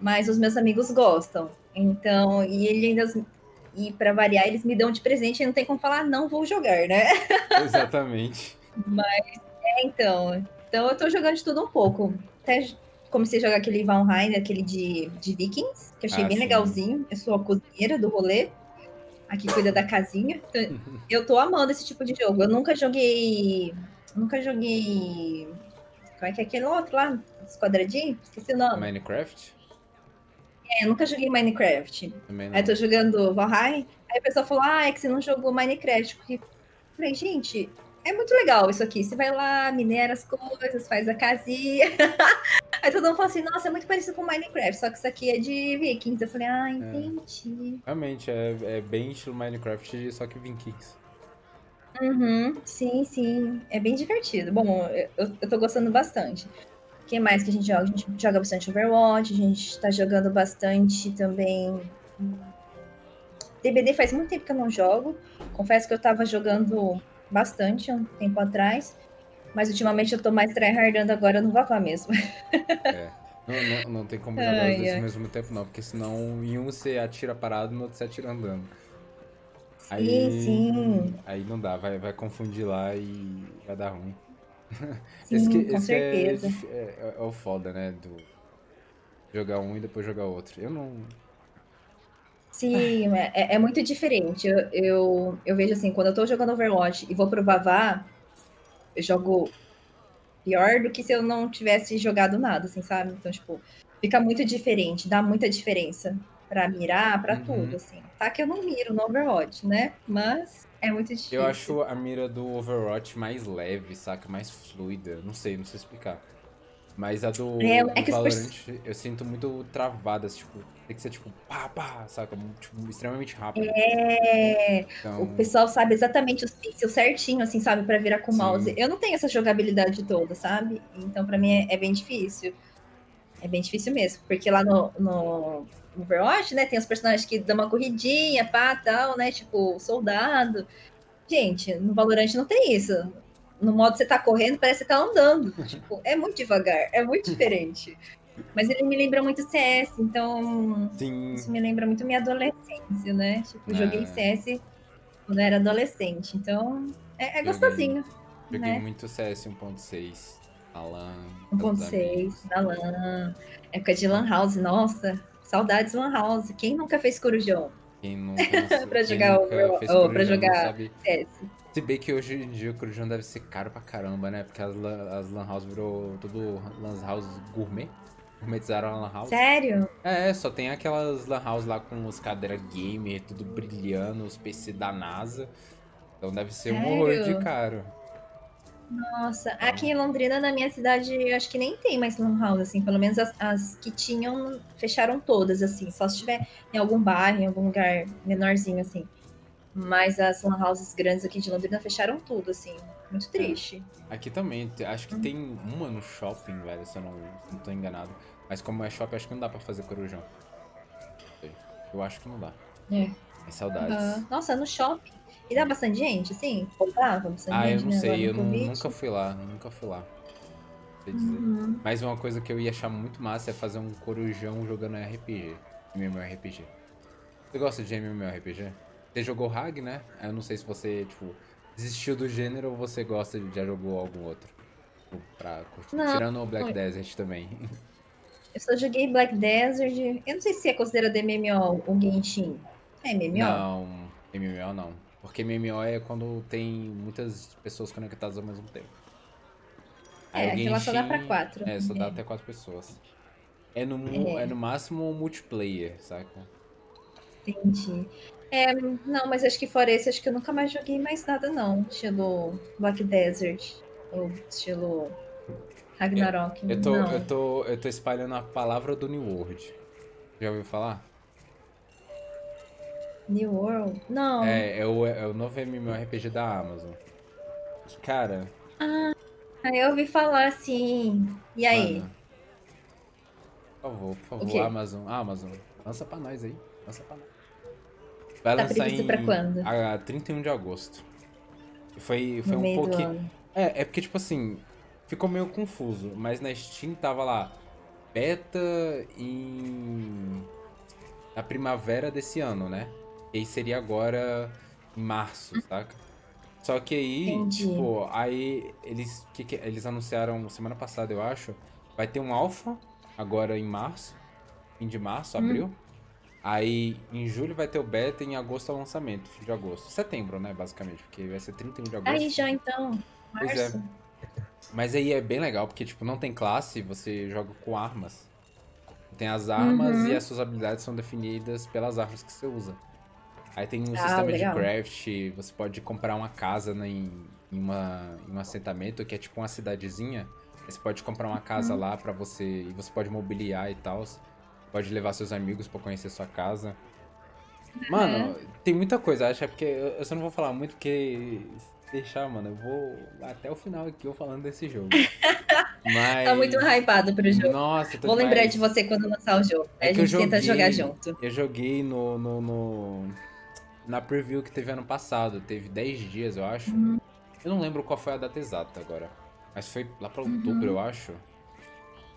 mas os meus amigos gostam. Então, e ele ainda. E para variar, eles me dão de presente e não tem como falar, não vou jogar, né? Exatamente. mas, é, então. Então eu tô jogando de tudo um pouco. Até comecei a jogar aquele Valheim, aquele de, de Vikings, que eu achei ah, bem sim. legalzinho. Eu sou a cozinheira do rolê aqui cuida da casinha. Então, eu tô amando esse tipo de jogo. Eu nunca joguei. Nunca joguei. Como é que é aquele outro lá? Os quadradinhos? Esqueci o nome. Minecraft? É, eu nunca joguei Minecraft. Aí tô jogando Valheim. Aí a pessoa falou: Ah, é que você não jogou Minecraft. Porque... Falei, gente, é muito legal isso aqui. Você vai lá, minera as coisas, faz a casinha. Aí todo mundo fala assim, nossa, é muito parecido com Minecraft, só que isso aqui é de Vikings. Eu falei, ah, é. entendi. É, realmente, é, é bem estilo Minecraft, só que Vikings. Uhum, sim, sim. É bem divertido. Bom, eu, eu tô gostando bastante. O que mais que a gente joga? A gente joga bastante Overwatch, a gente tá jogando bastante também. DBD faz muito tempo que eu não jogo. Confesso que eu tava jogando bastante um tempo atrás. Mas ultimamente eu tô mais tryhardando agora no Vavá mesmo. É. Não, não, não tem como jogar os dois ao mesmo tempo, não, porque senão em um você atira parado e no outro você atira andando. Aí, sim, sim. Aí não dá, vai, vai confundir lá e vai dar ruim. Sim, esse que, com esse é certeza. É, é, é, o foda, né? Do jogar um e depois jogar outro. Eu não. Sim, é, é, é muito diferente. Eu, eu, eu, vejo assim, quando eu tô jogando Overwatch e vou pro Vavá, eu jogo pior do que se eu não tivesse jogado nada, assim, sabe? Então, tipo, fica muito diferente, dá muita diferença para mirar, para uhum. tudo, assim. Tá que eu não miro no Overwatch, né? Mas é muito difícil. Eu acho a mira do Overwatch mais leve, saca? Mais fluida. Não sei, não sei explicar. Mas a do, é, é do Valorant, eu sinto muito travada, tipo, tem que ser tipo, pá, pá, saca? Tipo, extremamente rápido. É. Então... O pessoal sabe exatamente os pixels certinho, assim, sabe, para virar com o mouse. Eu não tenho essa jogabilidade toda, sabe? Então, para mim, é, é, bem difícil. É bem difícil mesmo, porque lá no, no Overwatch, né, tem os personagens que dão uma corridinha, pá, tal, né, tipo, soldado. Gente, no Valorant não tem isso no modo você tá correndo, parece que você tá andando. tipo, é muito devagar, é muito diferente. Mas ele me lembra muito CS, então Sim. isso me lembra muito minha adolescência, né? Tipo, é. joguei CS quando eu era adolescente, então é, é gostosinho. Joguei né? muito CS 1.6, Alan. 1.6, da LAN. Época de Lan House, nossa, saudades Lan House. Quem nunca fez Corujão? Quem nunca, pra jogar, nunca fez oh, pra jogar CS. Se bem que hoje em dia o Corujão deve ser caro pra caramba, né? Porque as, as Lan House virou tudo Lan House gourmet. Gourmetizaram a Lan House. Sério? É, só tem aquelas Lan House lá com os cadeiras gamer, tudo brilhando, os PC da NASA. Então deve ser Sério? um horror de caro. Nossa, aqui em Londrina, na minha cidade, eu acho que nem tem mais lan house, assim. Pelo menos as, as, que tinham, fecharam todas, assim. Só se tiver em algum bairro, em algum lugar menorzinho, assim. Mas as lan houses grandes aqui de Londrina fecharam tudo, assim. Muito triste. Aqui também. Acho que hum. tem uma no shopping, velho, se eu não, não tô enganado. Mas como é shopping, acho que não dá pra fazer corujão. Eu acho que não dá. É. É saudades. Uhum. Nossa, no shopping. E dá bastante gente, assim? Dava bastante ah, gente, eu não né? sei. Eu nunca fui lá. Nunca fui lá. Uhum. Mas uma coisa que eu ia achar muito massa é fazer um corujão jogando RPG. MMORPG. Você gosta de MMORPG? Você jogou Hag, né? Eu não sei se você, tipo, desistiu do gênero ou você gosta de já jogou algum outro. Tipo, pra curtir. Não, Tirando o Black não. Desert também. Eu só joguei Black Desert. Eu não sei se é considerado MMO ou Genshin. É MMO? Não, MMO não. Porque MMO é quando tem muitas pessoas conectadas ao mesmo tempo. Aí é, Genshin, só dá pra quatro. É, só dá é. até quatro pessoas. É no, é. é no máximo multiplayer, saca? Entendi. É, não, mas acho que fora esse, acho que eu nunca mais joguei mais nada, não. Estilo Black Desert. Ou estilo Ragnarok. Eu, eu, tô, eu, tô, eu tô espalhando a palavra do New World. Já ouviu falar? New World? Não. É, é o, é o novo MMORPG da Amazon. Cara. Ah, eu ouvi falar assim. E aí? Mano, por favor, por favor, Amazon. Amazon, lança pra nós aí. Lança pra nós. Vai tá lançar em... pra quando? A 31 de agosto. Foi, foi no um pouquinho. É, é porque, tipo assim, ficou meio confuso, mas na Steam tava lá, beta em. na primavera desse ano, né? E aí seria agora em março, saca? Só que aí, Entendi. tipo, aí eles, que que- eles anunciaram semana passada, eu acho, vai ter um alpha agora em março, fim de março, Hum. Aí em julho vai ter o beta e em agosto é o lançamento, fim de agosto. Setembro, né, basicamente, porque vai ser 31 de agosto. Aí já então, é. março. Mas aí é bem legal, porque, tipo, não tem classe, você joga com armas. Tem as armas Uhum. e as suas habilidades são definidas pelas armas que você usa. Aí tem um Ah, sistema legal. de craft, você pode comprar uma casa né, em, em uma, em um assentamento que é tipo uma cidadezinha. Aí Você pode comprar uma Uhum. casa lá pra você. E você pode mobiliar e tal. Pode levar seus amigos pra conhecer sua casa. Mano, tem muita coisa, acho é porque eu, só não vou falar muito porque deixar, mano, eu vou até o final aqui eu falando desse jogo. Mas Tá muito hypado pro jogo. Nossa, tô Vou lembrar demais. de você quando lançar o jogo. É a que gente tenta joguei- jogar junto. Eu joguei no, no, no- na preview que teve ano passado, teve 10 dias, eu acho. Uhum. Eu não lembro qual foi a data exata agora. Mas foi lá pra Uhum. outubro, eu acho.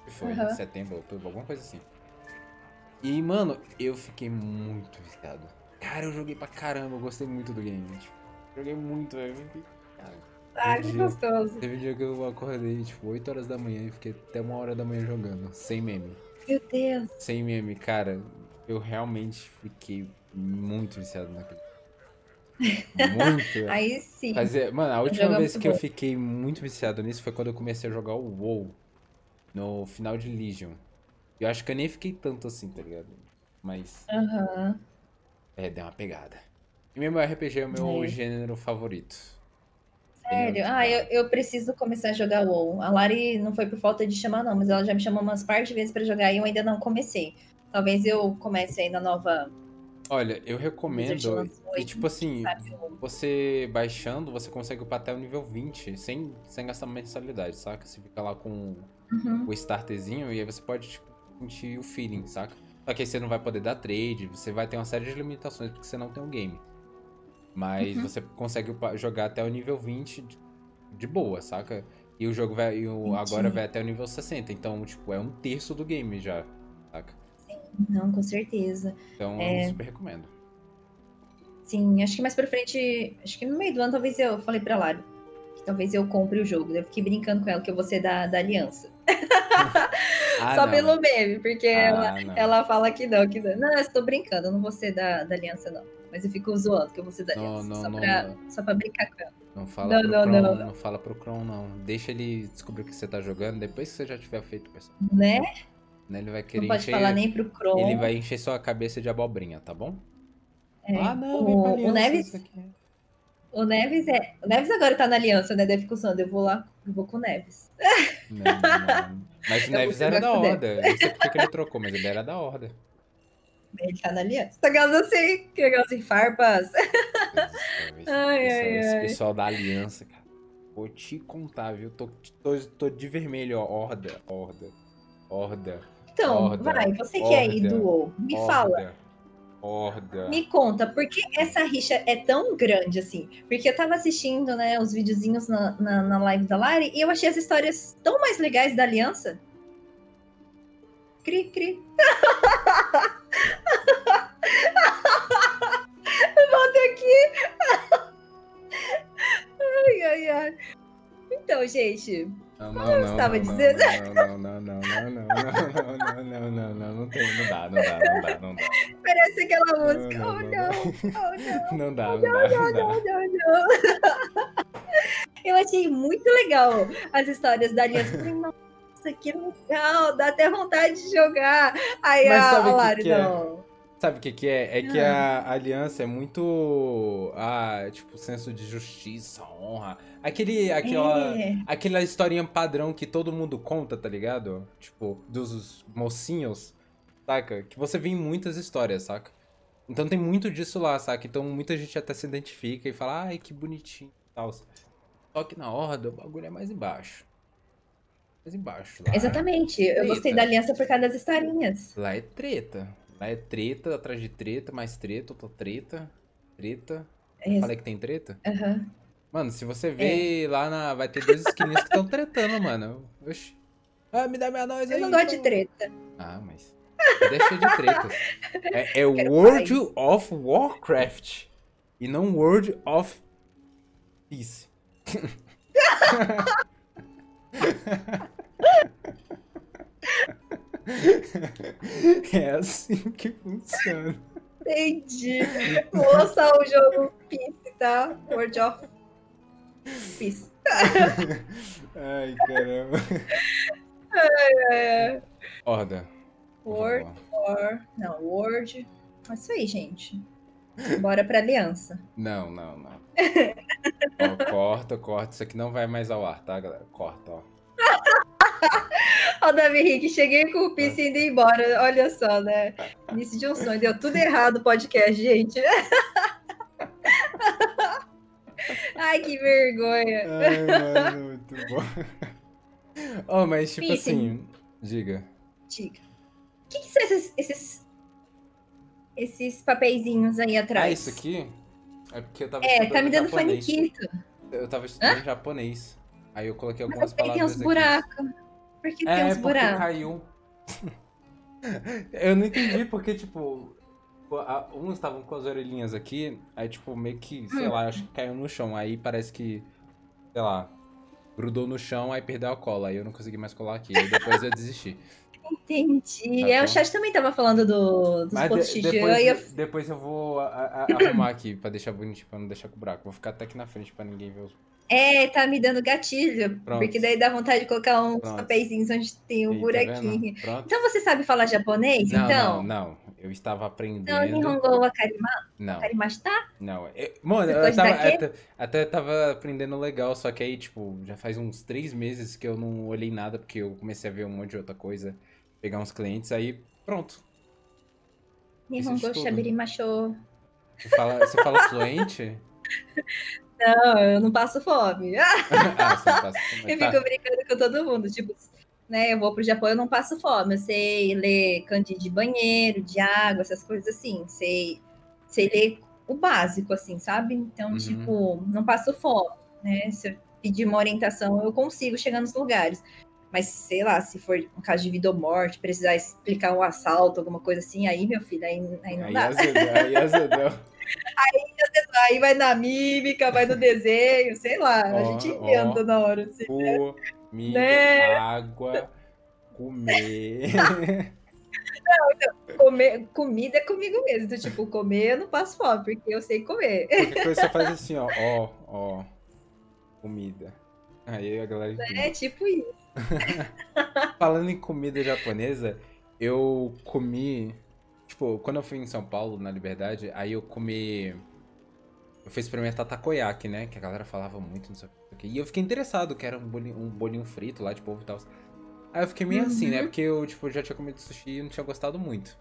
Que foi? Aham. Setembro, outubro, alguma coisa assim. E, mano, eu fiquei muito viciado. Cara, eu joguei pra caramba, eu gostei muito do game. Tipo, joguei muito, velho. Ah, que gostoso. Teve um dia que eu acordei, tipo, 8 horas da manhã e fiquei até uma hora da manhã jogando, sem meme. Meu Deus. Sem meme, cara, eu realmente fiquei muito viciado naquilo. Muito. Aí sim. Fazer, mano, a última é vez que eu bom. fiquei muito viciado nisso foi quando eu comecei a jogar o WoW no final de Legion. Eu acho que eu nem fiquei tanto assim, tá ligado? Mas, Aham. é, deu uma pegada. E meu RPG é o meu É. gênero favorito. Sério? Ah, eu, eu preciso começar a jogar WoW. A Lari não foi por falta de chamar, não, mas ela já me chamou umas par de vezes pra jogar e eu ainda não comecei. Talvez eu comece aí na nova. Olha, eu recomendo. E tipo assim, sabe, você baixando, você consegue upar até o nível 20, sem, sem gastar mensalidade, saca? Você fica lá com Uhum. o starterzinho e aí você pode tipo, sentir o feeling, saca? Só que aí você não vai poder dar trade, você vai ter uma série de limitações porque você não tem o game. Mas Uhum. você consegue jogar até o nível 20 de, boa, saca? E o jogo vai. e o- agora vai até o nível 60. Então, tipo, é um terço do game já, saca? Não, com certeza. Então É. eu super recomendo. Sim, acho que mais pra frente, acho que no meio do ano, talvez eu falei pra Lari que talvez eu compre o jogo. Eu fiquei brincando com ela que eu vou ser da, da aliança. Ah, Só não. pelo meme, porque Ah, ela, não. ela fala que não, que não. Não, eu estou brincando, eu não vou ser da, da aliança, não. Mas eu fico zoando que eu vou ser da Não, aliança. não, só, não, pra, não. só pra brincar com ela. Não fala Não, pro não, Kron, não, não, não. fala pro Kron, não. Deixa ele descobrir o que você tá jogando, depois que você já tiver feito o personagem. Né? né, Ele vai querer Não pode encher. falar nem pro Kron. Ele vai encher sua cabeça de abobrinha, tá bom? É. Ah, não, O- pra o aliança, Neves- aqui. O Neves é. O Neves agora tá na aliança, né? Deve ficar usando. Eu vou lá, eu vou com o Neves. Não, não. Mas o Eu Neves era da o Horda. Eu não sei porque que ele trocou, mas ele era da Horda. Ele tá na aliança. Aquelas assim, que assim, farpas. Esse, Ai, pessoal, ai, esse ai. pessoal da aliança, cara. Vou te contar, viu? Tô, tô, tô de vermelho, ó. Horda, horda, horda. Então, Horda, vai, você que é aí horda, do me horda, fala. Me conta, por que essa rixa é tão grande assim? Porque eu tava assistindo, né, os videozinhos na, na, na live da Lari e eu achei as histórias tão mais legais da aliança. Cri, cri. Volta aqui. Ai, ai, ai. Então, gente, Não, Como eu estava não, dizendo? Não, não, não, não, não, não, não, não, não, não, não, não tem, não dá, não dá, não dá, não dá. parece aquela música. não, oh, não, não, oh, não. Não dá, não dá, não. Não, não, não. Eu achei muito legal as histórias da Aliança. Eu Falei, nossa, que legal, dá até vontade de jogar. Aí Mas a, a Lari, é? não. Sabe o que que é? É que a aliança é muito, ah, tipo, senso de justiça, honra. Aquele, aquela, É, aquela historinha padrão que todo mundo conta, tá ligado? Tipo, dos mocinhos, saca? Que você vê em muitas histórias, saca? Então tem muito disso lá, saca? Então muita gente até se identifica e fala, ai, que bonitinho e tal. Só que na horda o bagulho é mais embaixo. Mais embaixo. Lá, exatamente. Eu Eita. gostei da Aliança por causa das historinhas. Lá é treta. Lá é treta, atrás de treta, mais treta, outra treta, treta. É, Falei que tem treta? aham. Mano, se você ver lá na. Vai ter dois esquininhos que estão tretando, mano. Oxi. Ah, me dá minha nós aí. Eu não gosto de então. treta. Ah, mas. Deixa de tretas. É, é World paz. of Warcraft. E não World of Peace. É assim que funciona. Entendi. Vou lançar o jogo Peace, tá? World of Peace. Ai, caramba. É, Horda. World War. Não, World. É isso aí, gente. Bora pra aliança. Não, não, não. Ó, corta, corta. Isso aqui não vai mais ao ar, tá, galera? Corta, ó. Ó, Davi Henrique, cheguei com o Peace indo embora. Olha só, né? Início de um sonho. Deu tudo errado o podcast, gente. Ai, que vergonha. Ai, mano, muito bom. Oh, mas tipo assim, diga. Diga. O que, que são esses, esses, esses papeizinhos aí atrás? Ah, isso aqui? É porque eu tava É, tá me dando japonês. faniquito. Eu tava estudando japonês. Aí eu coloquei Mas algumas tem palavras uns aqui. buracos. Por que tem É, uns porque buracos? caiu. eu não entendi porque, tipo, uns estavam com as orelhinhas aqui, aí, tipo, meio que, sei Hum. lá, acho que caiu no chão. Aí parece que, sei lá, grudou no chão, aí perdeu a cola. Aí eu não consegui mais colar aqui. Aí depois eu desisti. Entendi. Tá é, o chat também tava falando do, dos Mas posts de- de depois, eu depois eu vou a- a- arrumar aqui pra deixar bonitinho, pra não deixar com buraco. Vou ficar até aqui na frente pra ninguém ver os. É, tá me dando gatilho. Pronto. Porque daí dá vontade de colocar uns Pronto. papeizinhos onde tem um tá buraquinho. Pronto. então você sabe falar japonês, Não, então? não, não. Eu estava Então, aprendendo. Nihongo wa karima- Não. karimashita? Não, eu- mano, Você eu tava, até, até tava aprendendo legal, só que aí, tipo, já faz uns três meses que eu não olhei nada, porque eu comecei a ver um monte de outra coisa, pegar uns clientes, aí pronto. Nihongo tudo. shabirimasho. Você fala, você fala fluente? Não, eu não passo fome. ah, você passa. Eu Tá. fico brincando com todo mundo. Tipo, né? Eu vou pro Japão, eu não passo fome. Eu sei ler candido de banheiro, de água, essas coisas assim. Sei, sei ler o básico, assim, sabe? Então, Uhum. tipo, não passo fome, né? Se eu pedir uma orientação, eu consigo chegar nos lugares. Mas, sei lá, se for um caso de vida ou morte, precisar explicar um assalto, alguma coisa assim, aí, meu filho, aí, aí não Aí dá. azedou, aí azedou. Aí vai na mímica, vai no desenho, sei lá. a Ó, gente inventa ó. na hora, assim. Comida, Né? água, comer. comer, comida é comigo mesmo. Então, tipo, comer eu não passo fome, porque eu sei comer. Qualquer coisa você faz assim, ó, ó, ó, comida. Aí a galera. É tipo isso. Falando em comida japonesa, eu comi. Tipo, quando eu fui em São Paulo, na Liberdade, aí eu comi. Eu fui experimentar takoyaki, né? Que a galera falava muito, não sei o que. E eu fiquei interessado, que era um bolinho, um bolinho frito lá de polvo e tal. Aí eu fiquei meio assim, né? Uhum. Porque eu, tipo, já tinha comido sushi e não tinha gostado muito.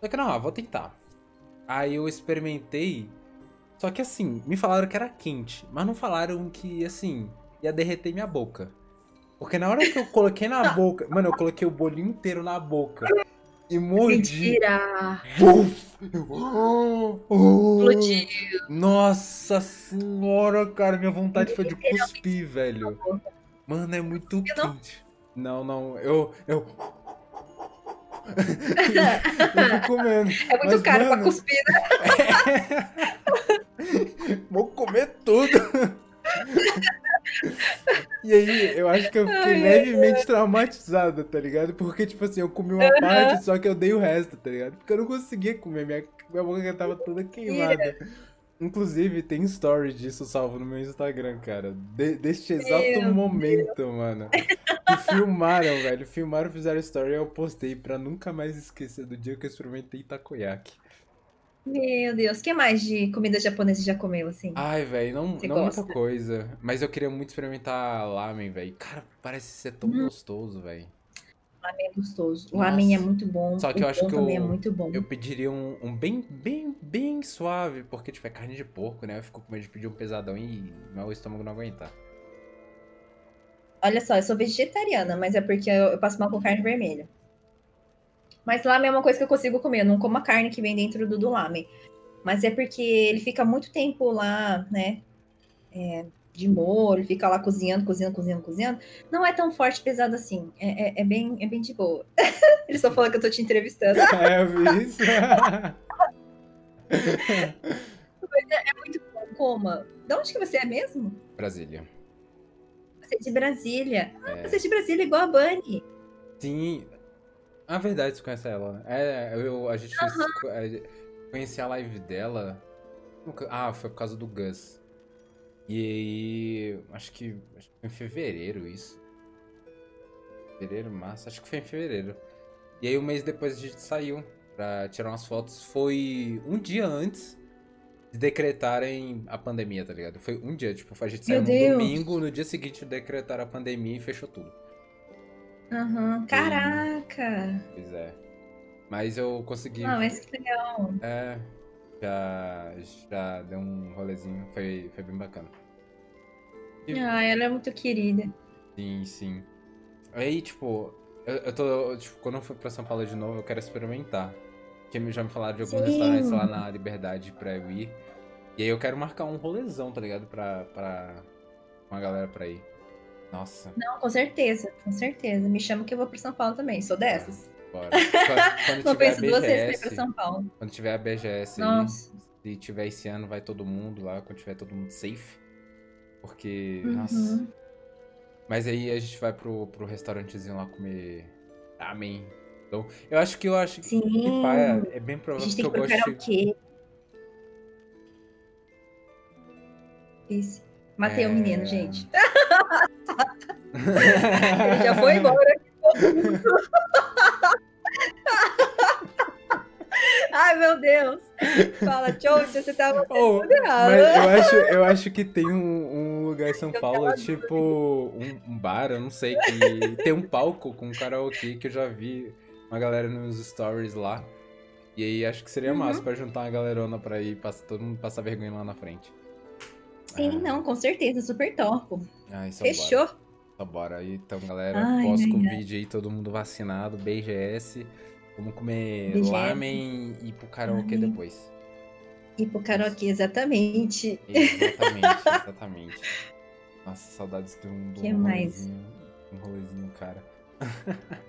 Só que não, ah, vou tentar. Aí eu experimentei. Só que assim, me falaram que era quente, mas não falaram que, assim, ia derreter minha boca. Porque na hora que eu coloquei na boca. Mano, eu coloquei o bolinho inteiro na boca. E mordi. Mentira! Buf! Eu- oh, oh. Explodiu. Nossa senhora, cara, minha vontade foi de cuspir, velho. Mano, é muito quente. Não, não, eu. Eu. eu fui comendo. É muito Mas, caro pra mano, cuspir, né? Vou comer tudo. E aí, eu acho que eu fiquei Ai, levemente traumatizada, tá ligado? Porque, tipo assim, eu comi uma parte, só que eu dei o resto, tá ligado? Porque eu não conseguia comer, minha, minha boca tava toda queimada. Inclusive, tem story disso salvo no meu Instagram, cara. De- deste exato Meu momento, mano. Que filmaram, velho. Filmaram, fizeram story e eu postei pra nunca mais esquecer do dia que eu experimentei takoyaki. Meu Deus, o que mais de comida japonesa já comeu, assim? Ai, velho, não, Você não gosta? muita coisa. Mas eu queria muito experimentar lamen, velho. Cara, parece ser tão Hum. gostoso, velho. Lamen é gostoso. O Nossa. lamen é muito bom. Só que o eu acho que eu- é muito bom. Eu pediria um, um bem, bem, bem suave, porque, tipo, é carne de porco, né? Eu fico com medo de pedir um pesadão e meu estômago não aguentar. Olha só, eu sou vegetariana, mas é porque eu, eu passo mal com carne vermelha. Mas lamen é uma coisa que eu consigo comer. Eu não como a carne que vem dentro do, do lamen. Mas é porque ele fica muito tempo lá, né? é, de molho, fica lá cozinhando, cozinhando, cozinhando, cozinhando, não é tão forte e pesado assim. É, é, é bem, é bem de boa. Eles estão falando que eu tô te entrevistando. é, eu vi isso. é, é muito bom. Coma. De onde que você é mesmo? Brasília. Você é de Brasília. Ah, É. você é de Brasília igual a Bunny. Sim. A verdade, você conhece ela? É, eu, a gente a- conheci a live dela. Ah, foi por causa do Gus. E aí. Acho que. Acho que foi em fevereiro isso. Fevereiro, março? Acho que foi em fevereiro. E aí, um mês depois a gente saiu pra tirar umas fotos. Foi um dia antes de decretarem a pandemia, tá ligado? Foi um dia, tipo, a gente Meu saiu no Deus. domingo, no dia seguinte decretaram a pandemia e fechou tudo. Aham. Caraca. Pois é. Mas eu consegui. Não, mas que legal. É. Já, já deu um rolezinho. Foi, foi bem bacana. E- Ah, ela é muito querida. Sim, sim. Aí, tipo, eu, eu tô. Tipo, quando eu for pra São Paulo de novo, eu quero experimentar. Porque já me falaram de alguns restaurantes lá na Liberdade pra eu ir. E aí eu quero marcar um rolezão, tá ligado? Pra. pra uma galera pra ir. Nossa, Não, com certeza, com certeza. Me chama que eu vou pra São Paulo também. Sou dessas. bora. Quando, quando tiver a penso duas vezes pra BGS. São Paulo. Quando tiver a BGS. Nossa. Se tiver esse ano, vai todo mundo lá, quando tiver todo mundo safe. Porque, Uhum. nossa. Mas aí a gente vai pro, pro restaurantezinho lá comer ramen. Então, eu acho que eu acho que Sim. pá, é, é bem A provável gente que tem eu que goste. karaokê. Isso. Matei o É. menino, gente. Ele já foi embora. Ai, meu Deus. Fala, tchau, você tava Oh, errado. mas eu acho, eu acho que tem um, um lugar em São Paulo, tipo, um, um bar, eu não sei, que tem um palco com karaokê que eu já vi uma galera nos stories lá. E aí acho que seria Uhum. massa pra juntar uma galerona pra ir, todo mundo passar vergonha lá na frente. Sim, Ah. não, com certeza, super topo. Ai, bora. Fechou? Só bora. Aí, então, galera, Ai, pós-Covid aí, todo mundo vacinado, BGS. Vamos comer BGS. lamen e ir pro karaokê Lamen. depois. E pro karaokê, exatamente. Exatamente, exatamente. Nossa, saudades de um, de Que um mais? rolezinho. Um rolezinho, cara.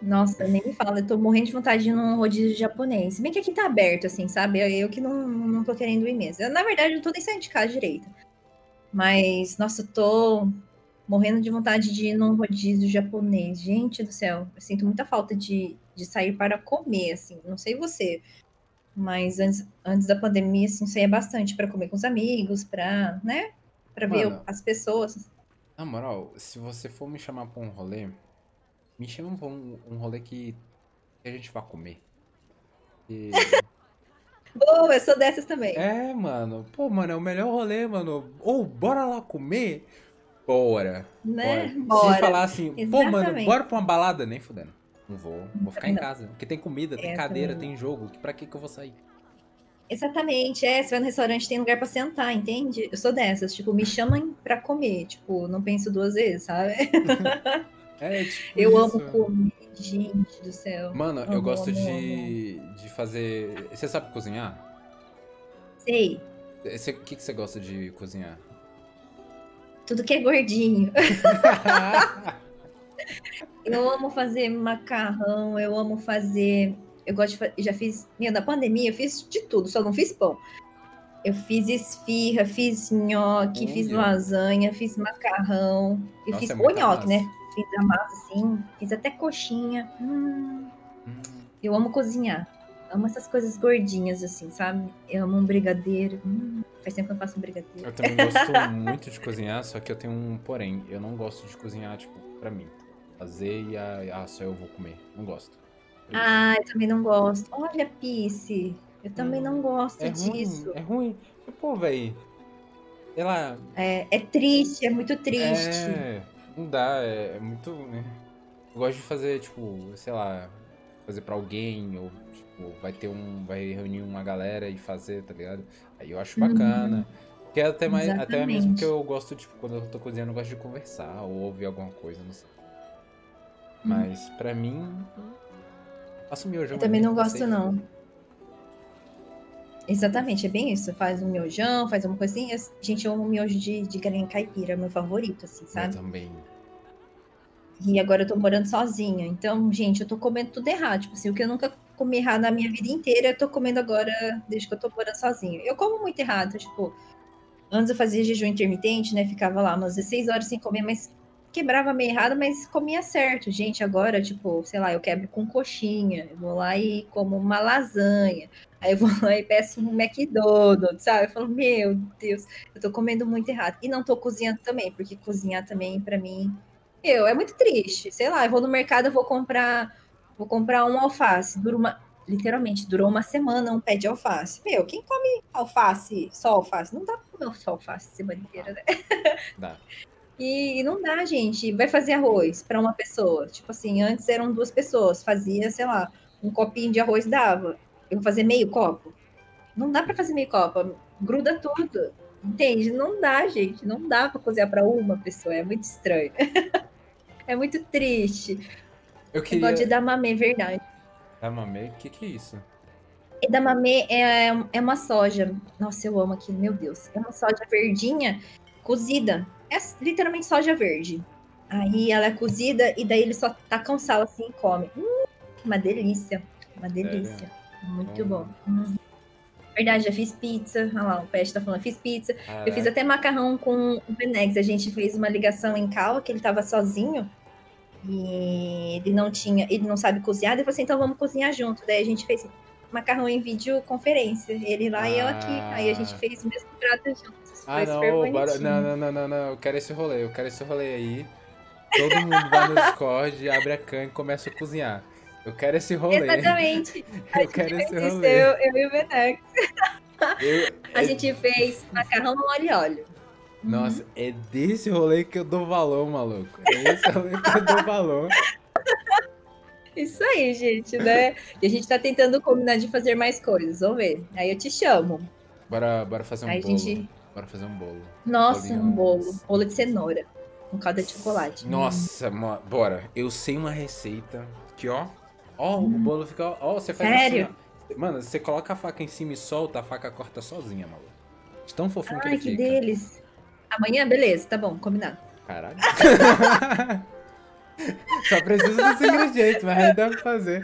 Nossa, nem me fala, eu tô morrendo de vontade de ir num rodízio japonês. Se bem que aqui tá aberto, assim, sabe? Eu, eu que não, não tô querendo ir mesmo. Eu, na verdade, eu não tô nem saindo de casa direito. Mas, nossa, eu tô morrendo de vontade de ir num rodízio japonês. Gente do céu, eu sinto muita falta de, de sair para comer, assim. Não sei você, mas antes, antes da pandemia, assim, saía bastante para comer com os amigos, pra, né? Pra ver Mano. as pessoas. Na moral, se você for me chamar pra um rolê, me chama pra um, um rolê que, a gente vai comer. E- Boa, eu sou dessas também. É, mano. Pô, mano, é o melhor rolê, mano. Ou bora lá comer? Bora. né? Bora. Bora. Se falar assim, pô, mano, Exatamente. bora pra uma balada, nem fudendo. Não vou. Vou ficar em Não. casa. Porque tem comida, tem É, cadeira, também tem jogo. Pra que que eu vou sair? Exatamente, é. Você vai no restaurante, tem lugar pra sentar, entende? Eu sou dessas, tipo, me chamam pra comer, tipo, não penso duas vezes, sabe? É, tipo Eu isso. amo comer, gente do céu. Mano, eu Amo, gosto amo, de, de fazer. Você sabe cozinhar? Sei, O que, que você gosta de cozinhar? tudo que é gordinho. Eu amo fazer macarrão, eu amo fazer. Eu gosto de fazer. Já fiz. Meu, na pandemia eu fiz de tudo, só não fiz pão. Eu fiz esfirra, fiz nhoque, fiz Olha. lasanha, fiz macarrão. Eu Nossa, fiz é nhoque, massa. né? Fiz a massa assim, fiz até coxinha. Hum, Hum, eu amo cozinhar. Amo essas coisas gordinhas, assim, sabe? Eu amo um brigadeiro. Hum, faz tempo que eu faço um brigadeiro. eu também gosto muito de cozinhar, só que eu tenho um porém. Eu não gosto de cozinhar, tipo, pra mim. Fazer e ah, ah, só eu vou comer. Não gosto. Ah, eu também não gosto. Olha, Pice. Eu também não gosto é ruim, disso. é ruim. Pô. Sei lá. É, é triste, é muito triste. É, não dá, é, é muito. né? Eu gosto de fazer, tipo, sei lá, fazer pra alguém, ou tipo, vai ter um. Vai reunir uma galera e fazer, tá ligado? Aí eu acho bacana. Porque é até mais. Até mesmo Exatamente. que eu gosto, tipo, quando eu tô cozinhando, eu gosto de conversar ou ouvir alguma coisa, não sei. Mas pra mim. Faço miojão. Eu também não gosto, não. Exatamente, é bem isso. Faz um miojão, faz uma coisinha. Gente, eu amo miojo de, de galinha caipira, é meu favorito, assim, Eu sabe? também. E agora eu tô morando sozinha. Então, gente, eu tô comendo tudo errado. Tipo assim, o que eu nunca comi errado na minha vida inteira, eu tô comendo agora desde que eu tô morando sozinha. Eu como muito errado, tipo, antes eu fazia jejum intermitente, né? Ficava lá umas 16 horas sem comer, mas quebrava meio errado, mas comia certo. Gente, agora, tipo, sei lá, eu quebro com coxinha, eu vou lá e como uma lasanha. Aí eu vou lá e peço um McDonald's, sabe? Eu falo, meu Deus, eu tô comendo muito errado. E não tô cozinhando também, porque cozinhar também, pra mim, meu, é muito triste. Sei lá, eu vou no mercado, eu vou comprar, vou comprar um alface. Dura uma, literalmente, durou uma semana um pé de alface. Meu, quem come alface, só alface? Não dá pra comer só alface a semana inteira, né? Dá. E não dá, gente. Vai fazer arroz para uma pessoa. Tipo assim, antes eram duas pessoas. Fazia, sei lá, um copinho de arroz dava. Eu vou fazer meio copo. Não dá para fazer meio copo. Gruda tudo. Entende? Não dá, gente. Não dá para cozinhar para uma pessoa. É muito estranho. é muito triste. Eu Queria... Negócio de queria. damamê, verdade. Damamê? O que, que é isso? Edamame é, é uma soja. Nossa, eu amo aquilo, meu Deus. É uma soja verdinha cozida. É literalmente soja verde. Aí ela é cozida e daí eles só tacam sal assim e come. Hum, uma delícia. Uma delícia. Muito Hum. bom. Hum. Verdade, já fiz pizza. Olha lá, o Pet tá falando, fiz pizza. Eu Caraca. fiz até macarrão com o Benex. A gente fez uma ligação em cal, que ele tava sozinho. E ele não tinha, ele não sabe cozinhar. Ele falou assim, então vamos cozinhar junto. Daí a gente fez macarrão em videoconferência. Ele lá e eu aqui. Aí a gente Ah. fez o mesmo prato juntos. Ah, Foi não, bora... não, não, não, não, não. Eu quero esse rolê, eu quero esse rolê aí. Todo mundo vai no Discord, abre a can e começa a cozinhar. Eu quero esse rolê. Exatamente. A Eu gente quero esse rolê. eu, eu e o Benex. Eu- A é- gente fez macarrão no óleo e óleo. Nossa, é desse rolê que eu dou valor, maluco. É esse rolê que eu dou valor. Isso aí, gente, né? E a gente tá tentando combinar de fazer mais coisas. Vamos ver. Aí eu te chamo. Bora, bora fazer um Aí a bolo. gente. Bora fazer um bolo. Nossa, Bolinho. um bolo. Bolo de cenoura. Com calda de chocolate. Nossa, mo- bora. Eu sei uma receita que, ó. Ó, o bolo fica. Ó, você faz Hum. Sério? assim, ó. Mano, você coloca a faca em cima e solta, a faca corta sozinha, maluco. De Tão fofinho que Ai, ele que fica. deles. Amanhã, beleza, tá bom, combinado. Caralho. Só precisa desse ingrediente, mas dá pra fazer.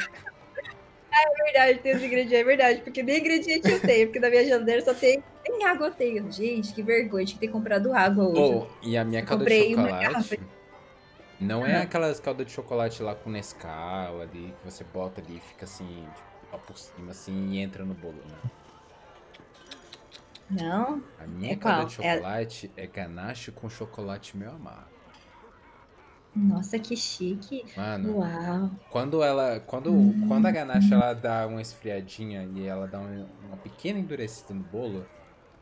É verdade, tem os ingredientes, é verdade. Porque nem ingrediente eu tenho, porque na minha geladeira só tem. Nem água eu tenho. Gente, que vergonha, tinha que ter comprado água hoje. Oh, e a minha Eu calda de comprei uma chocolate. garrafa. Não é Ah. aquelas caldas de chocolate lá com Nescau ali, que você bota ali e fica assim, tipo, ó, por cima assim e entra no bolo, né? Não? A minha É calda qual? de É- chocolate é ganache com chocolate meio amargo. Nossa, que chique. Mano, Uau. quando ela. Quando, Hum. quando a ganache ela dá uma esfriadinha e ela dá uma, uma pequena endurecida no bolo,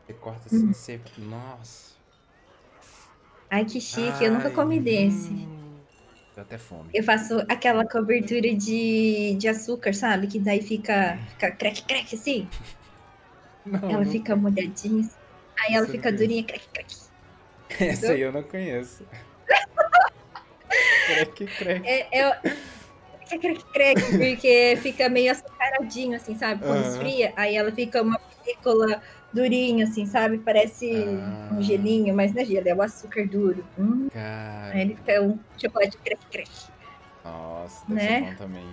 você corta assim, Hum. você. Nossa. Ai, que chique. Eu nunca Ai, comi desse. Deu até fome. Eu faço aquela cobertura de, de açúcar, sabe? Que daí fica, fica crack, crack, assim. Não, Ela não- fica molhadinha. Aí ela Isso fica durinha, crack, crack. Essa aí eu não conheço. crack, crack. É, é, é crack, crack, porque fica meio açucaradinho, assim, sabe? Quando Aham. esfria, aí ela fica uma película durinha, assim, sabe? Parece Ah. um gelinho, mas não é gelo, é o açúcar duro. Hum, aí ele fica um chocolate crack, crack. nossa, deve Né? ser bom também.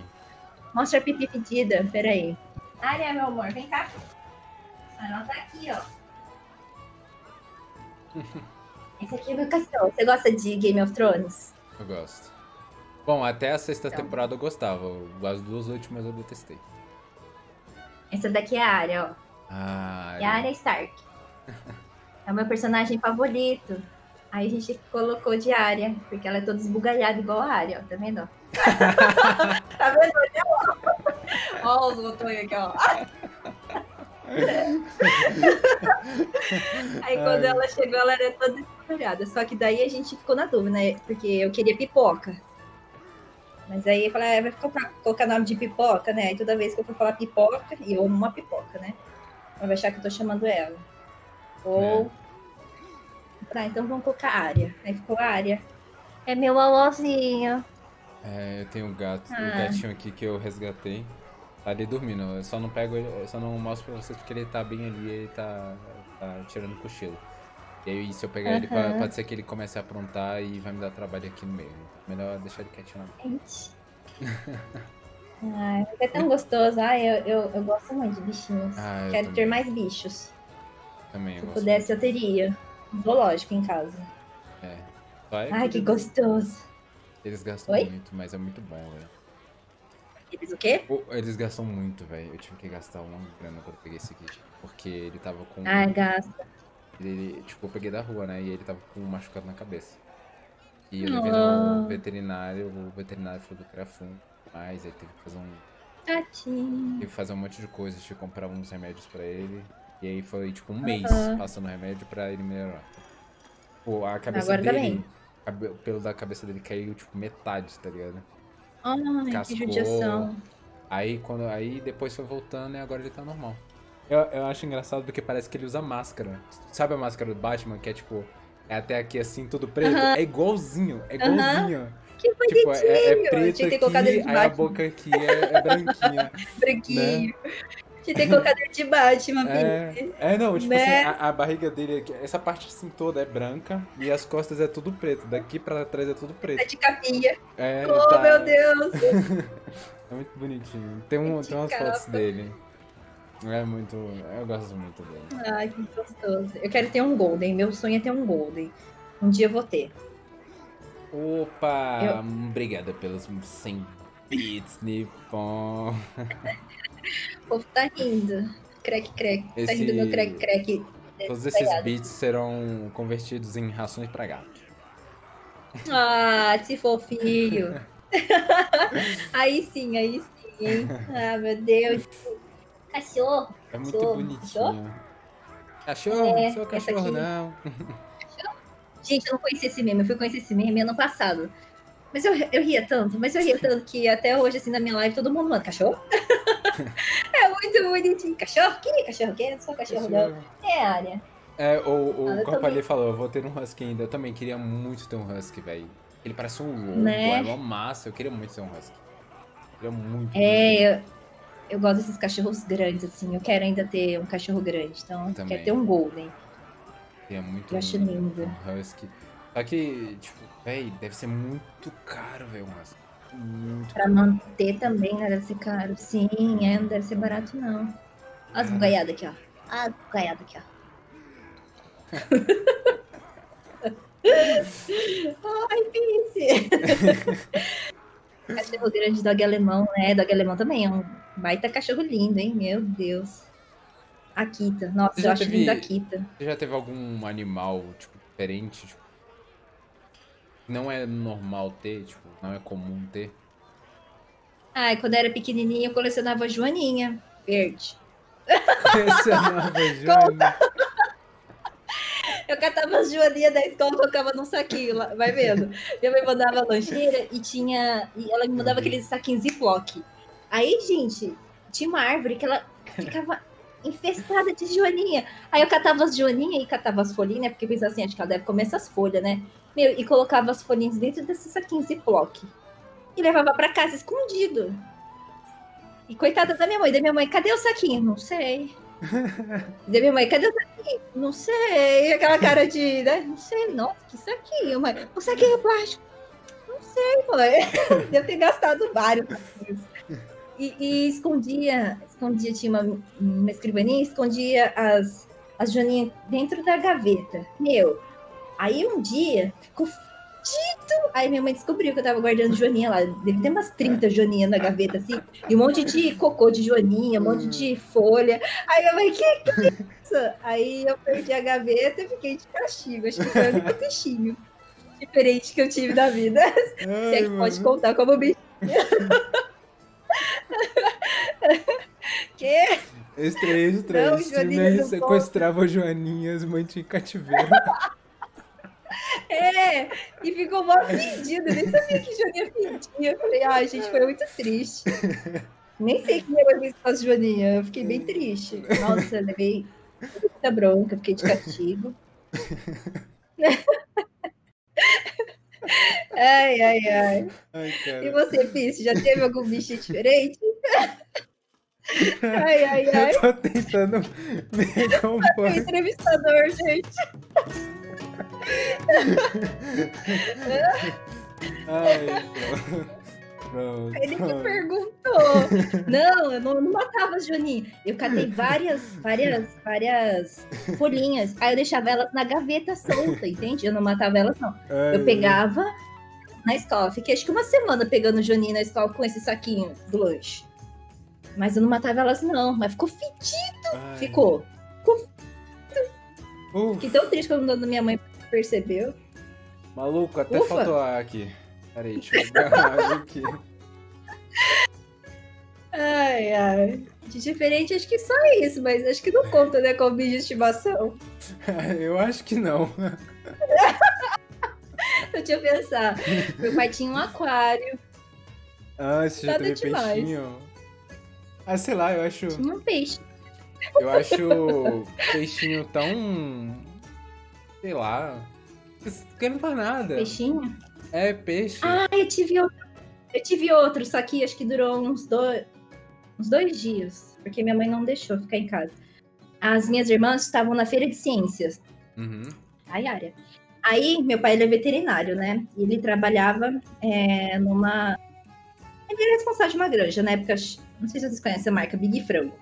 Mostra a pipi pedida, peraí. Área, meu amor, vem cá. Ela tá aqui, ó. Esse aqui é meu cachorro. Você gosta de Game of Thrones? Eu gosto. Bom, até a sexta Então. temporada eu gostava. As duas últimas eu detestei. Essa daqui é a área, ó. Ah, É a Arya Stark. É o meu personagem favorito. Aí a gente colocou de Arya, porque ela é toda esbugalhada igual a Arya, ó. Tá vendo? tá vendo? Olha. Ó os botões aqui, ó. Aí quando Ai. ela chegou, ela era toda esbugalhada. Só que daí a gente ficou na dúvida, né? Porque eu queria pipoca. Mas aí eu falei, ah, vai colocar, colocar nome de pipoca, né? Aí toda vez que eu for falar pipoca, e eu amo uma pipoca, né? Ela vai achar que eu tô chamando ela. Ou. Tá, então vamos colocar área. Aí ficou área. É meu alôzinho. É, eu tenho um gato. O Ah. gatinho aqui que eu resgatei. Tá ali dormindo. Eu só não pego ele, eu só não mostro pra vocês porque ele tá bem ali, ele tá, tá tirando cochilo. E aí se eu pegar ele, Aham. pode ser que ele comece a aprontar e vai me dar trabalho aqui no meio. Melhor deixar ele quietinho lá. Gente. Ai, é tão gostoso. Ai, eu, eu, eu gosto muito de bichinhos. Ah, Quero ter também. mais bichos. Também, eu Se gosto pudesse, eu teria. Zoológico em casa. muito. É. É Ai, que gostoso. Eles gastam Oi? muito, mas é muito bom, velho. Eles o quê? Eles gastam muito, velho. Eu tive que gastar uma grana quando eu peguei esse kit. Porque ele tava com. Ai, gasta. Ele, tipo, eu peguei da rua, né? E ele tava com um machucado na cabeça. E eu levei Ah. no veterinário, o veterinário falou que era fungo. Mas aí teve que fazer um. Tadinho. Teve que fazer um monte de coisas, tive que comprar uns remédios pra ele. E aí foi tipo um mês passando remédio pra ele melhorar. Pô, a cabeça Agora tá dele. cabe- O pelo da cabeça dele caiu, tipo, metade, tá ligado? Ai, Cascou. que judiação. Aí quando. Aí depois foi voltando e agora ele tá normal. Eu, eu acho engraçado porque parece que ele usa máscara. Sabe a máscara do Batman, que é tipo. É até aqui assim, tudo preto? Aham. É igualzinho, é igualzinho. Que bonitinho. Tipo, é, é Tinha preto que ter aqui, colocado ele de aí a Batman. boca aqui é, é branquinha. Branquinho. Tinha que ter colocado ele de Batman, É, é, não, tipo Né? assim, a, a barriga dele, essa parte assim toda é branca e as costas é tudo preto. Daqui pra trás é tudo preto. de capinha. É, Oh, tá- meu Deus. É muito bonitinho. Tem, um, De tem umas capa. fotos dele. É muito. Eu gosto muito dele. Ai, que gostoso. Eu quero ter um Golden. Meu sonho é ter um Golden. Um dia eu vou ter. Opa! Eu- Obrigada pelos 100 bits, Nippon. O povo tá rindo. Crack, crack. Tá Esse- rindo meu crack, crack. Todos esses bits serão convertidos em rações pra gato. Ah, que fofinho. aí sim, aí sim, hein? Ah, meu Deus. Cachorro. É muito Cachorro, bonitinho. Cachorro? É, não sou essa cachorro, não. Gente, eu não conheci esse meme. Eu fui conhecer esse meme ano passado. Mas eu, eu ria tanto, mas eu ria tanto que até hoje, assim, na minha live, todo mundo manda cachorro. é muito bonitinho. Cachorro? Que cachorro que? Não sou cachorro, não. É, área. É, o, o Ah, eu Copa também. ali falou, eu vou ter um Husky ainda. Eu também queria muito ter um Husky, velho. Ele parece um lobo, Né? é uma massa. Eu queria muito ter um Husky. Eu queria muito. muito. É, eu, eu gosto desses cachorros grandes, assim. Eu quero ainda ter um cachorro grande. Então, eu Também. quero ter um Golden. Queria muito Eu acho lindo. um Husky. Só que, tipo, velho, deve ser muito caro, velho, um Husky. Muito Pra manter também, né? Deve ser caro. Sim, é, não deve ser barato, não. Olha as É. bugaiadas aqui, ó. Olha as bugaiadas aqui, ó. Ai, Pince! cachorro grande, dog alemão, né? Dog alemão também é um baita cachorro lindo, hein? Meu Deus. Akita. Nossa, Você eu acho teve- lindo a Akita. Você já teve algum animal, tipo, diferente? Tipo, não é normal ter, tipo, não é comum ter? Ai, quando eu era pequenininha, eu colecionava joaninha verde. Essa a nova Joana. Eu catava as joaninhas da escola e colocava num saquinho lá, vai vendo. Minha mãe mandava lancheira e tinha. E ela me mandava Uhum. aqueles saquinhos Ziploc. Aí, gente, tinha uma árvore que ela ficava infestada de joaninha. Aí eu catava as joaninhas e catava as folhinhas, né? Porque eu pensava assim, acho que ela deve comer essas folhas, né? Meu, e colocava as folhinhas dentro desses saquinhos Ziploc. E levava pra casa escondido. E coitada da minha mãe. Da minha mãe, cadê o saquinho? Não sei. Da minha mãe, cadê o saquinho? Não sei. Aquela cara de, né? Não sei. Nossa, que saquinho, mãe. O saquinho é plástico. Não sei, mãe. Devo ter gastado vários saquinhos. E, e escondia, escondia, tinha uma, uma escrivaninha, escondia as, as joaninhas dentro da gaveta. Meu, aí um dia ficou fudido. Aí minha mãe descobriu que eu tava guardando joaninha lá. Deve ter umas 30 joaninhas na gaveta, assim. E um monte de cocô de joaninha, um monte de folha. Aí minha mãe, que que é isso? Aí eu perdi a gaveta e fiquei de castigo. Acho que foi o único bichinho diferente que eu tive na vida. Se é que pode contar como bicho. Que? Extra, extra. Não, Joaninha sequestrava Joaninhas, mantinha em cativeiro. É, e ficou mó fedido. Nem sabia que Joaninha fedia. Eu falei, ai, gente, foi muito triste. Nem sei que eu fiz com as Joaninha. Eu fiquei bem triste. Nossa, levei muita bronca, fiquei de castigo. Ai, ai, ai. Ai, E você, Pisse, já teve algum bicho diferente? Ai, ai, ai. Eu tô tentando me compor. entrevistador, gente. Ai, pô. Pronto. Ele me perguntou. Não, eu não, não matava as Joaninha. Eu catei várias, várias, várias folhinhas. Aí eu deixava elas na gaveta solta, entende? Eu não matava elas, não. Ai, Eu pegava na escola. Fiquei acho que uma semana pegando Joaninha na escola com esse saquinho do lanche. Mas eu não matava elas, não. Mas ficou fedido. ai. Ficou. Uf, Fiquei tão triste quando a minha mãe percebeu. maluco, até Ufa. faltou ar aqui. Peraí, deixa eu pegar aqui. Ai, ai. De diferente, acho que só isso, mas acho que não conta, né, como bicho de estimação. Eu acho que não. Deixa eu pensar. Meu pai tinha um aquário, Ah, você já teve demais. peixinho? Ah, sei lá, eu acho. tinha um peixe. Eu acho peixinho tão. Sei lá. Não quero pra nada. Peixinho? É peixe. Ah, eu tive outro. Eu tive outro, só que acho que durou uns dois, uns dois dias, porque minha mãe não deixou ficar em casa. As minhas irmãs estavam na feira de ciências, Uhum. ai, área. Aí, meu pai ele é veterinário, né? E ele trabalhava é, numa. Ele era responsável de uma granja, na época, não sei se vocês conhecem a marca Big Frango.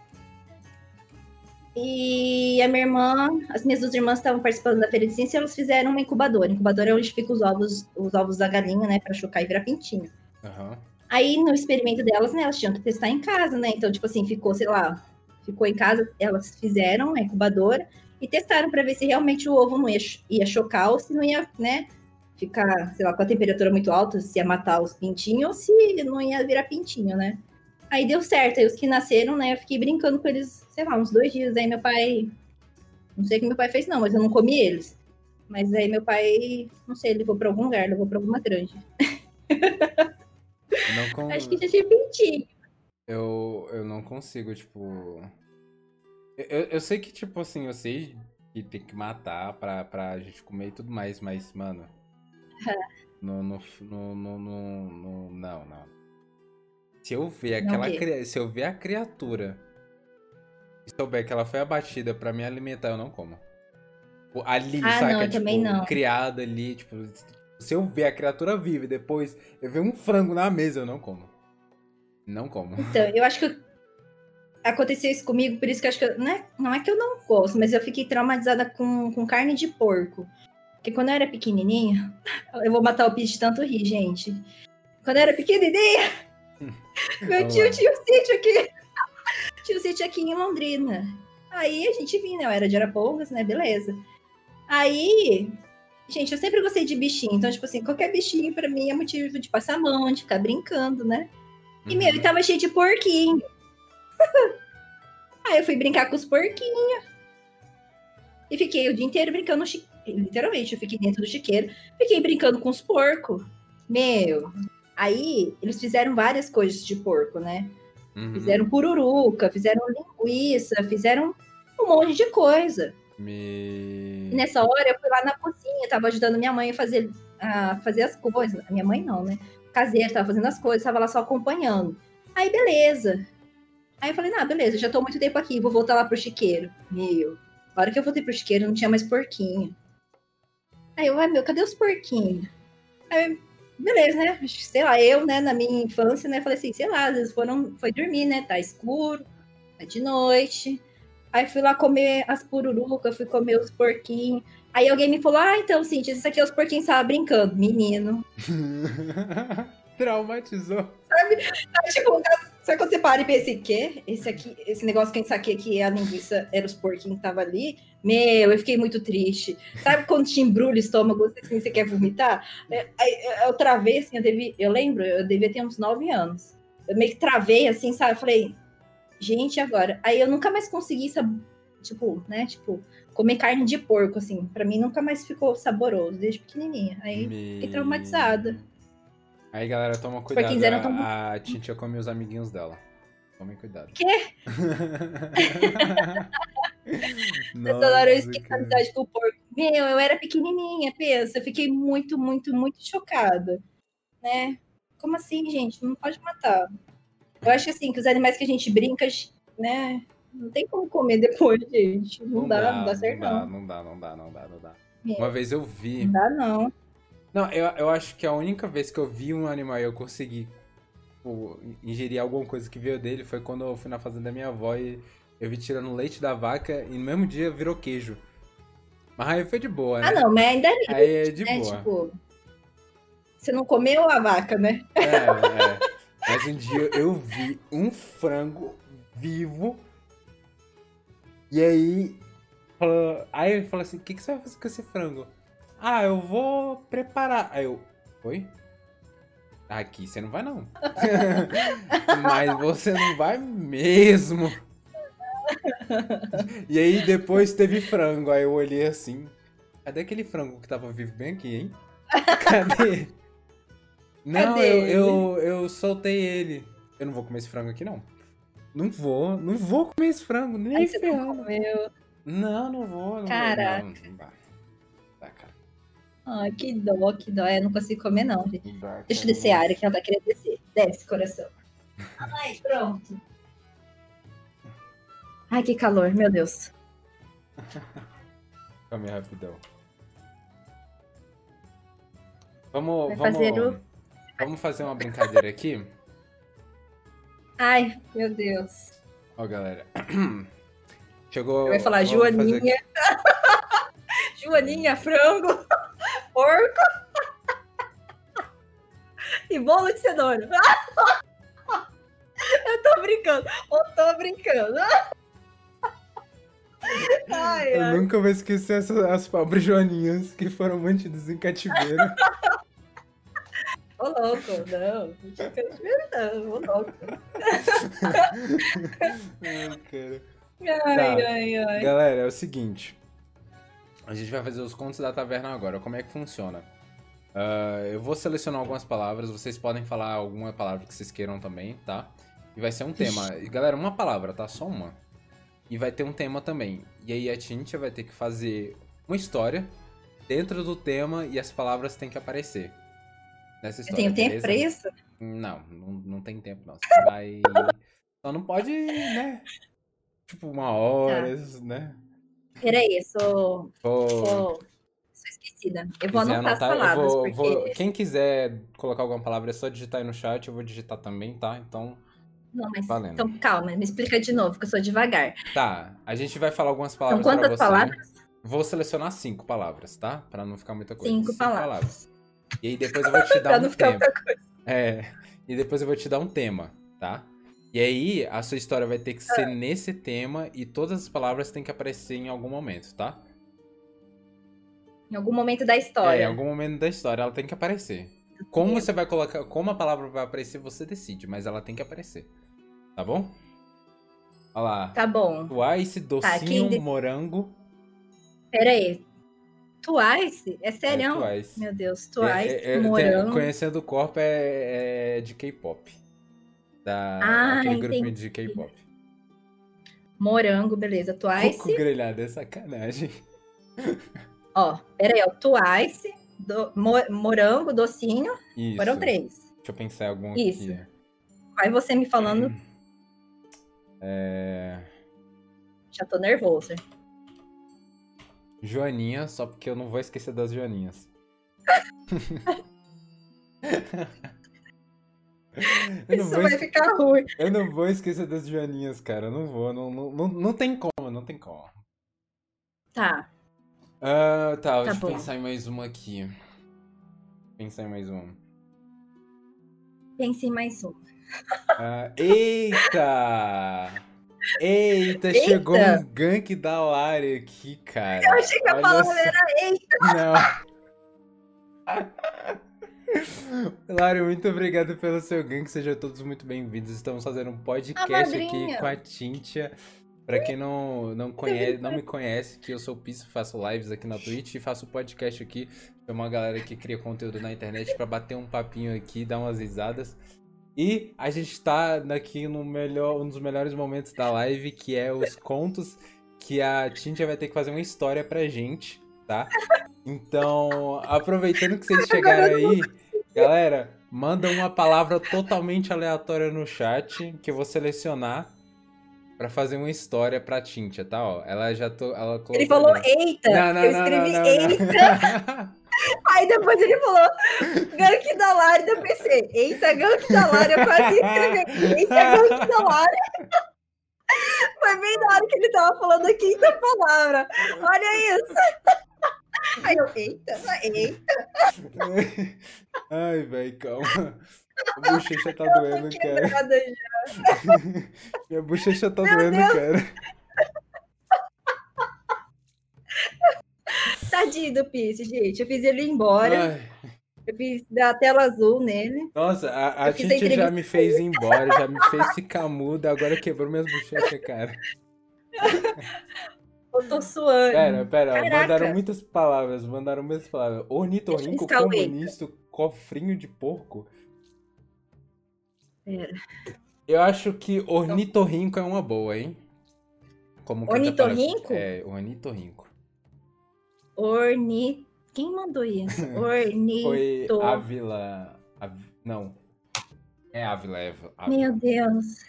E a minha irmã, as minhas duas irmãs estavam participando da feira de ciência, elas fizeram uma incubadora. Incubadora é onde ficam os ovos, os ovos da galinha, né, para chocar e virar pintinho. Aham. Aí, no experimento delas, né, elas tinham que testar em casa, né? Então, tipo assim, ficou, sei lá, ficou em casa, elas fizeram a incubadora e testaram para ver se realmente o ovo não ia, ia chocar ou se não ia, né, ficar, sei lá, com a temperatura muito alta, se ia matar os pintinhos ou se não ia virar pintinho, né? Aí deu certo, aí os que nasceram, né, eu fiquei brincando com eles, sei lá, uns dois dias. Aí meu pai, não sei o que meu pai fez não, mas eu não comi eles. Mas aí meu pai, não sei, levou para algum lugar, levou para alguma granja. Con- Acho que já tinha pintinho. eu, eu não consigo, tipo. Eu, eu, sei que, tipo assim, eu sei que tem que matar pra, pra gente comer e tudo mais, mas, mano. No, no, no, no, no- no- não, não. Se eu ver aquela se eu ver a criatura e souber que ela foi abatida pra me alimentar, eu não como. Ali, Ah, saca? não, eu tipo, também não. criada ali, tipo, se eu ver a criatura viva e depois eu ver um frango na mesa, eu não como. Não como. Então, eu acho que aconteceu isso comigo, por isso que eu acho que eu, não, é, não é que eu não gosto, mas eu fiquei traumatizada com, com carne de porco. Porque quando eu era pequenininha, eu vou matar o bicho de tanto rir, gente. Quando eu era pequenininha, meu tio tinha um sítio aqui. Tinha um sítio aqui em Londrina. Aí a gente vinha, né? Eu era de Arapongas, né? Beleza. Aí, gente, eu sempre gostei de bichinho. Então, tipo assim, qualquer bichinho pra mim é motivo de passar a mão, de ficar brincando, né? E, meu, e tava cheio de porquinho. Aí eu fui brincar com os porquinhos. E fiquei o dia inteiro brincando no chiqueiro. Literalmente, eu fiquei dentro do chiqueiro. Fiquei brincando com os porcos. Meu. Aí, eles fizeram várias coisas de porco, né? Uhum. Fizeram pururuca, fizeram linguiça, fizeram um monte de coisa. Me. E nessa hora eu fui lá na cozinha, tava ajudando minha mãe a fazer, a fazer as coisas. Minha mãe não, né? Caseira, tava fazendo as coisas, tava lá só acompanhando. Aí, beleza. Aí eu falei, ah, beleza, já tô muito tempo aqui, vou voltar lá pro chiqueiro. Meu, a hora que eu voltei pro chiqueiro, não tinha mais porquinho. Aí eu, ai meu, cadê os porquinhos? Aí, beleza, né? Sei lá, eu, né, na minha infância, né, falei assim, sei lá, às vezes foram, foi dormir, né? Tá escuro, é de noite. Aí fui lá comer as pururucas, fui comer os porquinhos. Aí alguém me falou, ah, então, Cintia, isso aqui é os porquinhos que estavam brincando. Menino. Traumatizou. Aí, tipo, sabe quando você para e pensa, quê? Esse aqui, esse negócio que a gente saquei que a linguiça era os porquinhos que tava ali. Meu, eu fiquei muito triste. Sabe quando te embrulha o estômago, assim, você quer vomitar? É, aí, Eu travei, assim, eu, devia, eu lembro, eu devia ter uns nove anos. Eu meio que travei, assim, sabe? Eu falei, gente, agora? Aí eu nunca mais consegui, tipo, né? Tipo, comer carne de porco, assim. Pra mim nunca mais ficou saboroso, desde pequenininha. Aí fiquei traumatizada. Aí, galera, toma cuidado. porquinhos eram tão A, a Tintia come os amiguinhos dela. Tomem cuidado. Quê? Hora eu esqueci a amizade com o porco. Meu, eu era pequenininha, pensa. Eu fiquei muito, muito, muito chocada. Né? Como assim, gente? Não pode matar. Eu acho assim, que os animais que a gente brinca, né? Não tem como comer depois, gente. Não, não dá, dá, não dá certo, não. Não dá, não dá, não dá, não dá. É. Uma vez eu vi. Não dá, não. Não, eu, eu acho que a única vez que eu vi um animal e eu consegui tipo, ingerir alguma coisa que veio dele foi quando eu fui na fazenda da minha avó e eu vi tirando leite da vaca e no mesmo dia virou queijo. Mas aí foi de boa, né? Ah, não, mas ainda é Aí é de né? boa. Tipo, você não comeu a vaca, né? É, é. Mas um dia eu vi um frango vivo. E aí. Falou, aí ele falou assim: o que, que você vai fazer com esse frango? Ah, eu vou preparar. Aí eu. Oi? Aqui você não vai, não. Mas você não vai mesmo. E aí depois teve frango. Aí eu olhei assim. Cadê aquele frango que tava vivo bem aqui, hein? Cadê? Não, eu, eu, eu soltei ele. Eu não vou comer esse frango aqui, não. Não vou, não vou comer esse frango, nem Ai, ferrando. Não, não vou. Não Caraca. Vou, não, cara. Ai, que dó, que dó. Eu não consigo comer, não, Deixa eu descer a área que ela vai querer descer. Desce, coração. Ai, pronto. Ai, que calor, meu Deus. Come rapidão. Vamos, vai vamos, fazer o... vamos fazer uma brincadeira aqui? Ai, meu Deus. Ó, galera. Chegou. Vai falar Joaninha. Fazer... Joaninha, frango, porco e bolo de cenoura. Eu tô brincando, eu tô brincando. Ai, eu ai. nunca vou esquecer essas, as pobres joaninhas que foram mantidas em cativeiro. Ô louco, não, não tinha cativeiro não, ô louco. ai, cara. Ai, tá. ai, ai. Galera, é o seguinte. A gente vai fazer os contos da taverna agora. Como é que funciona? Uh, eu vou selecionar algumas palavras, vocês podem falar alguma palavra que vocês queiram também, tá? E vai ser um tema. E, galera, uma palavra, tá? Só uma. E vai ter um tema também. E aí a Tintia vai ter que fazer uma história dentro do tema e as palavras têm que aparecer. Nessa história. Tenho tempo pra isso? Não, não, não tem tempo, não. Você vai. Só não pode, né? Tipo, uma hora, tá. né? Peraí, eu sou. Sou... sou esquecida. Eu vou anotar, anotar, as palavras. Vou, porque... vou... Quem quiser colocar alguma palavra é só digitar aí no chat, eu vou digitar também, tá? Então. Não, mas Valendo. então calma, me explica de novo, que eu sou devagar. Tá, a gente vai falar algumas palavras São quantas palavras? Vou selecionar cinco palavras, tá? Pra não ficar muita coisa. Cinco, cinco palavras. palavras. E aí depois eu vou te dar um tema. É, e depois eu vou te dar um tema, tá? E aí a sua história vai ter que ser ah. nesse tema e todas as palavras têm que aparecer em algum momento, tá? Em algum momento da história. É, em algum momento da história ela tem que aparecer. Como você vai colocar, como a palavra vai aparecer, você decide, mas ela tem que aparecer. Tá bom? Olha lá. Tá bom. Twice, tá, docinho, tá, morango. Pera aí. Twice? É sério? É, Twice. Meu Deus, Twice, é, é, morango. Tem, conhecendo o corpo é, é de K-pop. Da, ah, aquele entendi. grupinho de K-pop. Morango, beleza. Twice. Coco grelhado é sacanagem. Ó, pera aí, ó. Twice, do, morango, docinho. Isso. Foram três. Deixa eu pensar em algum Isso. aqui. Aí você me falando. É... Já tô nervoso. Joaninha, só porque eu não vou esquecer das Joaninhas. Isso vai ficar ruim. Eu não vou esquecer das Joaninhas, cara. Eu não vou. Não, não, não, não tem como, não tem como. Tá. Uh, tá, tá deixa eu pensar em mais uma aqui. Pensar em mais uma. Pense em mais uma. Uh, eita! Eita, eita, chegou um gank da Lari aqui, cara. Eu achei que a palavra era eita. Não. Lari, muito obrigado pelo seu gank. Sejam todos muito bem-vindos. Estamos fazendo um podcast aqui com a Tintia. Pra quem não, não, conhece, não me conhece, que eu sou o Piso, faço lives aqui na Twitch e faço podcast aqui. É uma galera que cria conteúdo na internet para bater um papinho aqui, dar umas risadas. E a gente tá aqui no melhor, um dos melhores momentos da live, que é os contos que a Tintia vai ter que fazer uma história pra gente, tá? Então, aproveitando que vocês chegaram aí, galera, manda uma palavra totalmente aleatória no chat que eu vou selecionar pra fazer uma história pra Tintia, tá? Ó, ela já tô, ela Ele falou, eita! Não, não, eu não, escrevi não, eita! Aí depois ele falou, gank da Lara, eu pensei, eita, gank da Lara, eu quase escrevi, eita, gank da Lara. Foi bem na hora que ele tava falando a quinta palavra. Olha isso. Aí eu, eita, eita. Ai, velho, calma. A bochecha tá doendo, cara. Já. Minha bochecha tá Meu doendo, Deus. cara. Tadinho do Pisse, gente. Eu fiz ele ir embora. Ai, Eu fiz da tela azul nele. nossa, a, a Tintia já me fez ir embora, já me fez ficar muda, agora quebrou minhas bochechas, cara. Eu tô suando. Pera, pera, Caraca. mandaram muitas palavras, mandaram muitas palavras. Ornitorrinco, comunista, cofrinho de porco. Pera. Eu acho que ornitorrinco é uma boa, hein? Como que Ornitorrinco? É, ornitorrinco. Orni... Quem mandou isso? Foi Ornito... Ávila... Av- Não. É Ávila, é Ávila. Meu Deus.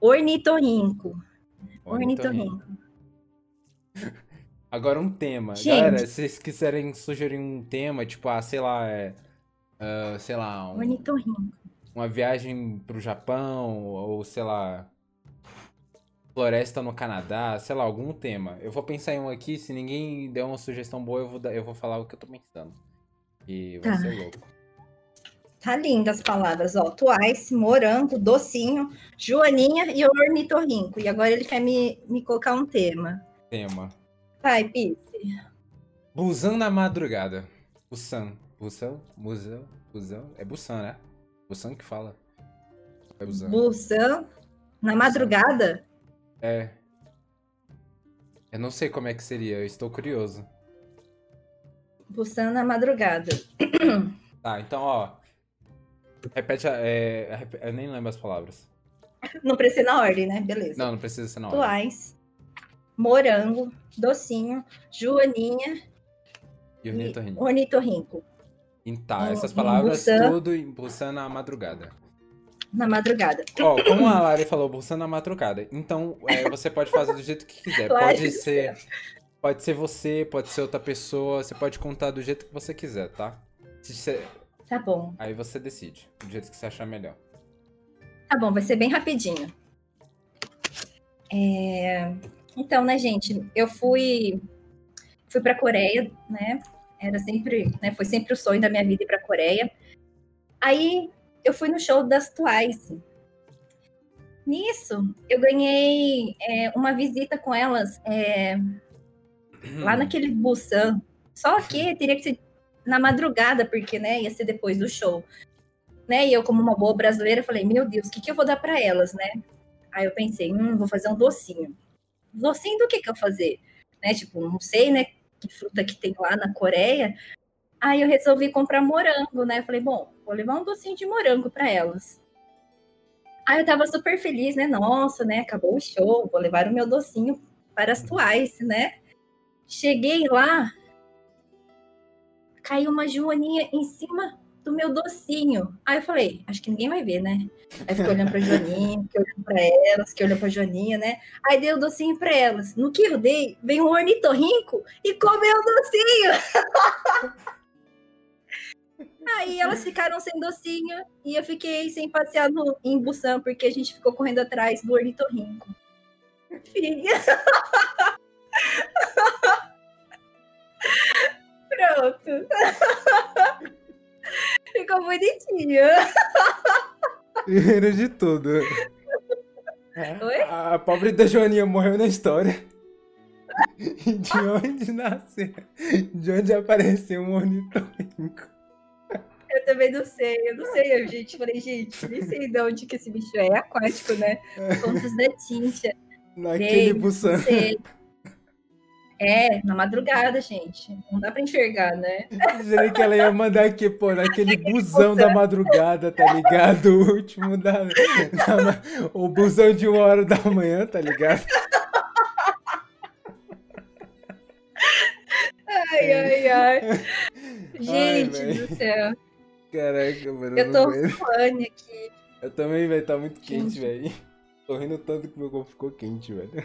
Ornitorrinco. Ornitorrinco. Agora um tema. Gente. Galera, se vocês quiserem sugerir um tema, tipo, ah, sei lá, é... ah, sei lá, um- Ornitorrinco. uma viagem pro Japão, ou sei lá, floresta no Canadá, sei lá, algum tema. Eu vou pensar em um aqui, se ninguém der uma sugestão boa, eu vou, dar- eu vou falar o que eu tô pensando. E vai Tá. ser louco. Tá lindas as palavras, ó. Twice, morango, docinho, joaninha e ornitorrinco. E agora ele quer me, me colocar um tema. Tema. Vai, Pisse. Busan na madrugada. Busan. Busan? Musão? Busan? É Busan, né? Busan que fala. É Busan. Busan na madrugada? É. Eu não sei como é que seria, eu estou curioso. Busan na madrugada. Tá, então, ó. Repete a. é, rep- eu nem lembro as palavras. Não precisa na ordem, né? Beleza. Não, não precisa ser na hora. Twice, morango, docinho, joaninha E ornitorrinco. ornitorrinco. E Tá, Em- essas em palavras Busan. tudo em Busan na madrugada. Na madrugada. Ó, como a Lari falou, Busan na madrugada. Então, é, você pode fazer do jeito que quiser. Pode ser. Pode ser você, pode ser outra pessoa. Você pode contar do jeito que você quiser, tá? Se você- Tá bom. Aí você decide. Do jeito que você achar melhor. Tá bom, vai ser bem rapidinho. É, Então, né, gente, eu fui fui para Coreia, né? Era sempre, né? Foi sempre o sonho da minha vida ir para Coreia. Aí eu fui no show das Twice. Nisso, eu ganhei é, uma visita com elas é, lá Hum. naquele Busan. Só que teria que ser na madrugada, porque, né, ia ser depois do show. Né? E eu, como uma boa brasileira, falei, meu Deus, o que, que eu vou dar para elas, né? Aí eu pensei, hum, vou fazer um docinho. Docinho do que que eu fazer? Né? Tipo, não sei, né, que fruta que tem lá na Coreia. Aí eu resolvi comprar morango, né? Eu falei, bom, vou levar um docinho de morango para elas. Aí eu tava super feliz, né? Nossa, né? Acabou o show, vou levar o meu docinho para as Twice, né? Cheguei lá, caiu uma joaninha em cima do meu docinho. Aí eu falei, acho que ninguém vai ver, né? Aí fiquei olhando pra Joaninha, fiquei olhando pra elas, fiquei olhando pra Joaninha, né? Aí dei o docinho pra elas. No que eu dei, veio um ornitorrinco e comeu o docinho. Aí elas ficaram sem docinho e eu fiquei sem passear no, em Busan, porque a gente ficou correndo atrás do ornitorrinco. Filha. Pronto. Ficou bonitinho. Primeiro de tudo. Oi? A, pobre da Joaninha morreu na história. De onde nasceu? De onde apareceu um ornitorrinco? Eu também não sei, eu não sei, eu, gente. Falei, gente, nem sei de onde que esse bicho é, é aquático, né? Contos da tinta. Naquele Busan. É, na madrugada, gente. Não dá pra enxergar, né? Jurei que ela ia mandar aqui, pô, naquele busão da madrugada, tá ligado? O último da, da- O busão de uma hora da manhã, tá ligado? Ai, ai, ai. Gente velho. do céu. Caraca, mano. Eu tô suando aqui. Eu também, velho, tá muito quente, velho. Tô rindo tanto que meu corpo ficou quente, velho.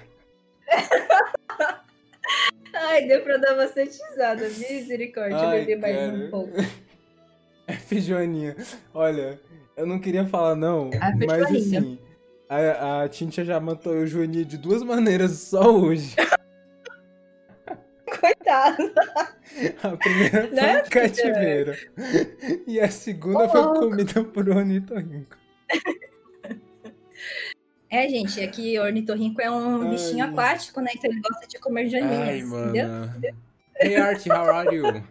Ai, deu pra dar bastante risada. Misericórdia, eu bebi mais um pouco. F Joaninha. Olha, eu não queria falar não, mas assim, a, a Tintia já matou o Joaninha de duas maneiras só hoje. Coitado. A primeira foi né, cativeiro. E a segunda oh, foi comida por ornitorrinco. É, gente, aqui o ornitorrinco é um Ai, bichinho aquático, né? Então ele gosta de comer joaninhas, Ai, entendeu? Hey, Art, how are you?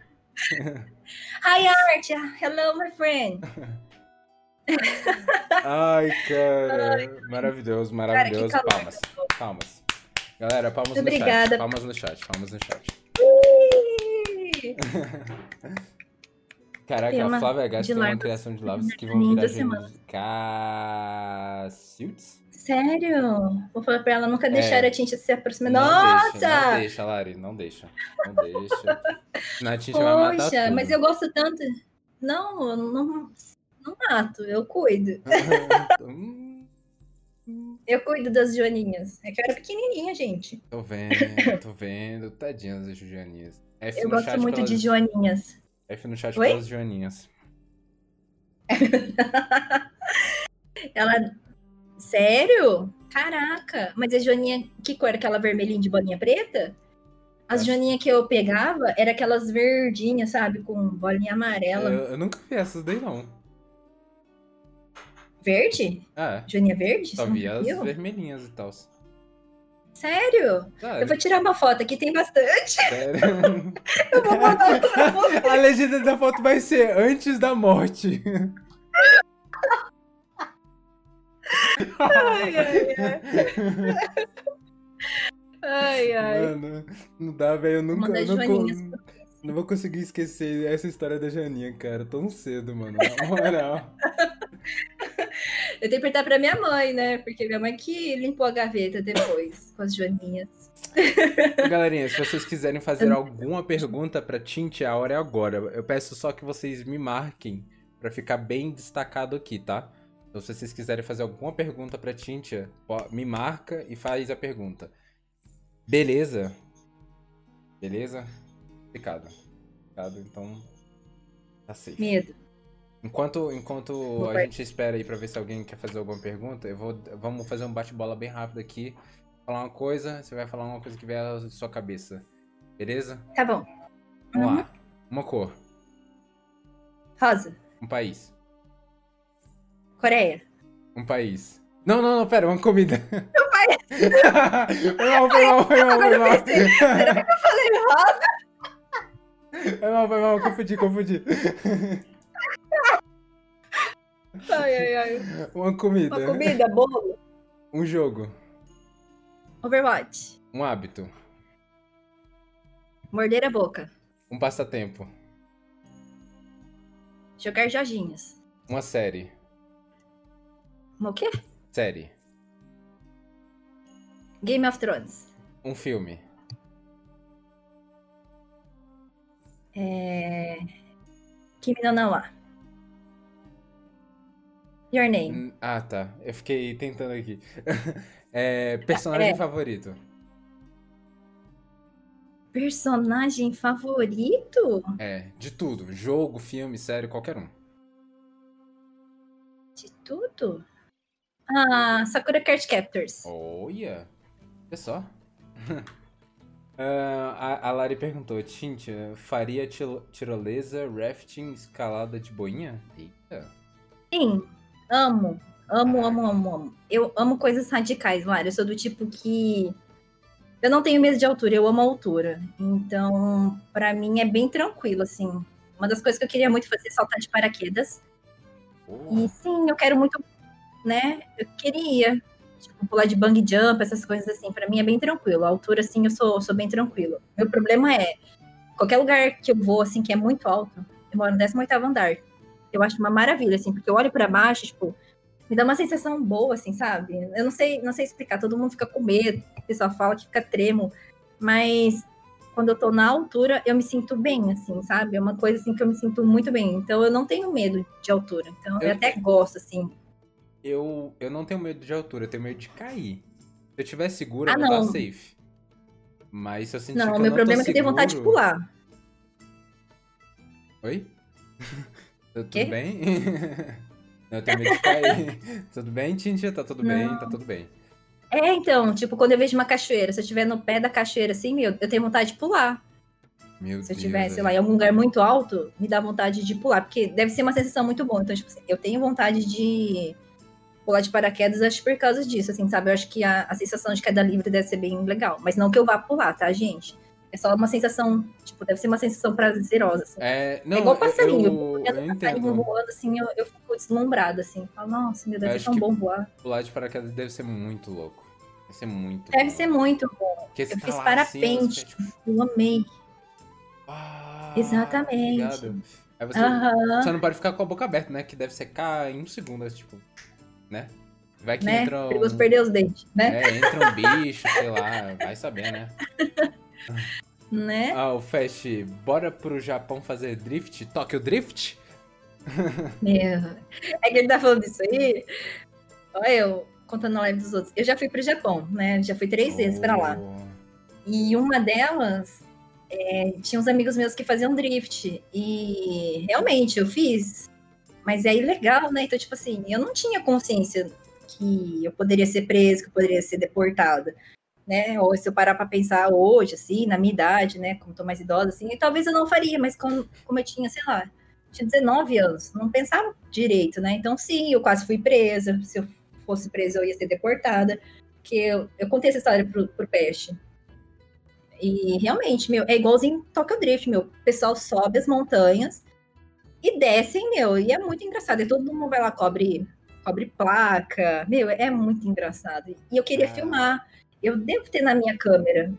Hi, Art. Hello, my friend. Ai, cara. Ai. Maravilhoso, maravilhoso. Cara, palmas. Palmas. Galera, palmas no chat. Palmas no chat. Palmas no chat. Caraca, a Flávia Gás tem uma criação de lavas que vão virar gêmeos. Cacildes? Sério? Vou falar pra ela nunca deixar é. a Tinta se aproximar. Não Nossa! Deixa, não deixa, Lari, não deixa. Não deixa. Na Tinta vai matar Poxa, mas eu gosto tanto. Não, não, não mato, eu cuido. eu cuido das joaninhas. É que eu era pequenininha, gente. Tô vendo, tô vendo. Tadinhas das joaninhas. F eu gosto muito pelas... de joaninhas. F no chat Oi? pelas joaninhas. Ela Sério? Caraca! Mas a joaninha, que cor? Aquela vermelhinha de bolinha preta? As joaninhas que eu pegava era aquelas verdinhas, sabe? Com bolinha amarela. Eu, eu nunca vi essas daí, não. Verde? É. Joaninha verde? Só vi as vermelhinhas e tal. Sério? Sério? Eu vou tirar uma foto aqui, tem bastante. Sério? eu vou mandar pra você. A legenda da foto vai ser antes da morte. ai, ai, ai. Ai, ai. Mano, não dá, velho. Eu nunca. Eu não, não vou conseguir esquecer essa história da Janinha, cara. Tão cedo, mano. Na moral. eu tenho que perguntar pra minha mãe, né? Porque minha mãe que limpou a gaveta depois com as Joaninhas. Galerinha, se vocês quiserem fazer alguma pergunta pra Tinte, a hora é agora. Eu peço só que vocês me marquem pra ficar bem destacado aqui, tá? Então, se vocês quiserem fazer alguma pergunta pra Tintia, me marca e faz a pergunta. Beleza? Beleza? Então. Tá safe. Medo. Enquanto, enquanto a gente espera aí pra ver se alguém quer fazer alguma pergunta, eu vou. Vamos fazer um bate-bola bem rápido aqui. Falar uma coisa, você vai falar uma coisa que vier à sua cabeça. Beleza? Tá bom. Vamos uhum. lá. Uma cor. Rosa. Um país. Coreia. Um país. Não, não, não, pera, uma comida. Um país. foi mal, foi mal, foi mal, foi mal. Será que eu falei errado? Foi mal, foi mal, confundi, confundi. Ai, ai, ai. Uma comida. Uma comida, bolo. Um jogo. Overwatch. Um hábito. Morder a boca. Um passatempo. Jogar joginhos. Uma série. O quê? Série. Game of Thrones. Um filme. É... Kimi no Nawa. Your Name. Hum, ah, tá. Eu fiquei tentando aqui. é, personagem é. favorito. Personagem favorito? É, de tudo. Jogo, filme, série, qualquer um. De tudo? Ah, Sakura Card Captors. Olha! Olha só. uh, a, a, Lari perguntou, Tintia, faria tirolesa, rafting, escalada de boinha? Eita. Sim, amo. Amo, amo, amo, amo. Eu amo coisas radicais, Lari. Eu sou do tipo que. Eu não tenho medo de altura, eu amo a altura. Então, para mim é bem tranquilo, assim. Uma das coisas que eu queria muito fazer é saltar de paraquedas. Oh. E sim, eu quero muito né? Eu queria, tipo, pular de bang jump, essas coisas assim. Para mim é bem tranquilo. A altura, assim, eu sou, sou bem tranquilo. Meu problema é, qualquer lugar que eu vou, assim, que é muito alto, eu moro no 18 andar. Eu acho uma maravilha, assim, porque eu olho para baixo, tipo, me dá uma sensação boa, assim, sabe? Eu não sei, não sei explicar, todo mundo fica com medo, o pessoal fala que fica tremo, mas quando eu tô na altura, eu me sinto bem, assim, sabe? É uma coisa assim que eu me sinto muito bem. Então eu não tenho medo de altura. Então eu, eu até gosto, assim. Eu, eu não tenho medo de altura, eu tenho medo de cair. Se eu tiver seguro, Ah, eu vou não. safe. Mas se eu sentir Não, que eu meu não problema é que eu tenho vontade de pular. Oi? Tudo Quê? bem? Não, eu tenho medo de cair. tudo bem, Tintia? Tá tudo bem, tá tudo bem. É, então, tipo, quando eu vejo uma cachoeira, se eu estiver no pé da cachoeira, assim, meu, eu tenho vontade de pular. Meu Se eu estiver, sei lá, em algum lugar muito alto, me dá vontade de pular, porque deve ser uma sensação muito boa. Então, tipo, assim, eu tenho vontade de pular de paraquedas, acho por causa disso, assim, sabe? Eu acho que a, a sensação de queda livre deve ser bem legal. Mas não que eu vá pular, tá, gente? É só uma sensação, tipo, deve ser uma sensação prazerosa, assim. É, não, é igual passarinho. Eu, eu, eu passarinho voando, assim, eu, eu fico deslumbrada, assim. Falo, nossa, meu Deus, Eu é tão bom voar. Pular de paraquedas deve ser muito louco. Deve ser muito Deve bom. ser muito bom. Porque eu tá fiz lá, parapente. Assim, você Eu amei. ah, Exatamente. ligado? Aí você, não pode ficar com a boca aberta, né? Que deve secar em um segundo, tipo, né? Vai que Né? entra um... Perigoso perder os dentes, né? É, entra um bicho, sei lá, vai saber, né? Né? Ah, o Fast, bora pro Japão fazer drift? Tokyo Drift? Meu. É que ele tá falando disso aí. Olha eu contando a live dos outros. Eu já fui pro Japão, né? Já fui três vezes pra lá. Oh, E uma delas é, tinha uns amigos meus que faziam drift. E realmente eu fiz. Mas é ilegal, né? Então, tipo assim, eu não tinha consciência que eu poderia ser preso, que eu poderia ser deportada. Né? Ou se eu parar pra pensar hoje, assim, na minha idade, né? Como tô mais idosa, assim, talvez eu não faria, mas como, como eu tinha, sei lá, tinha 19 anos, não pensava direito, né? Então, sim, eu quase fui presa. Se eu fosse presa, eu ia ser deportada. Porque eu, eu contei essa história pro, pro Peste. E realmente, meu, é igualzinho Tokyo Drift, meu. O pessoal sobe as montanhas e descem, meu. E é muito engraçado. E todo mundo vai lá, cobre, cobre placa. Meu, é muito engraçado. E eu queria Ah. filmar. Eu devo ter na minha câmera.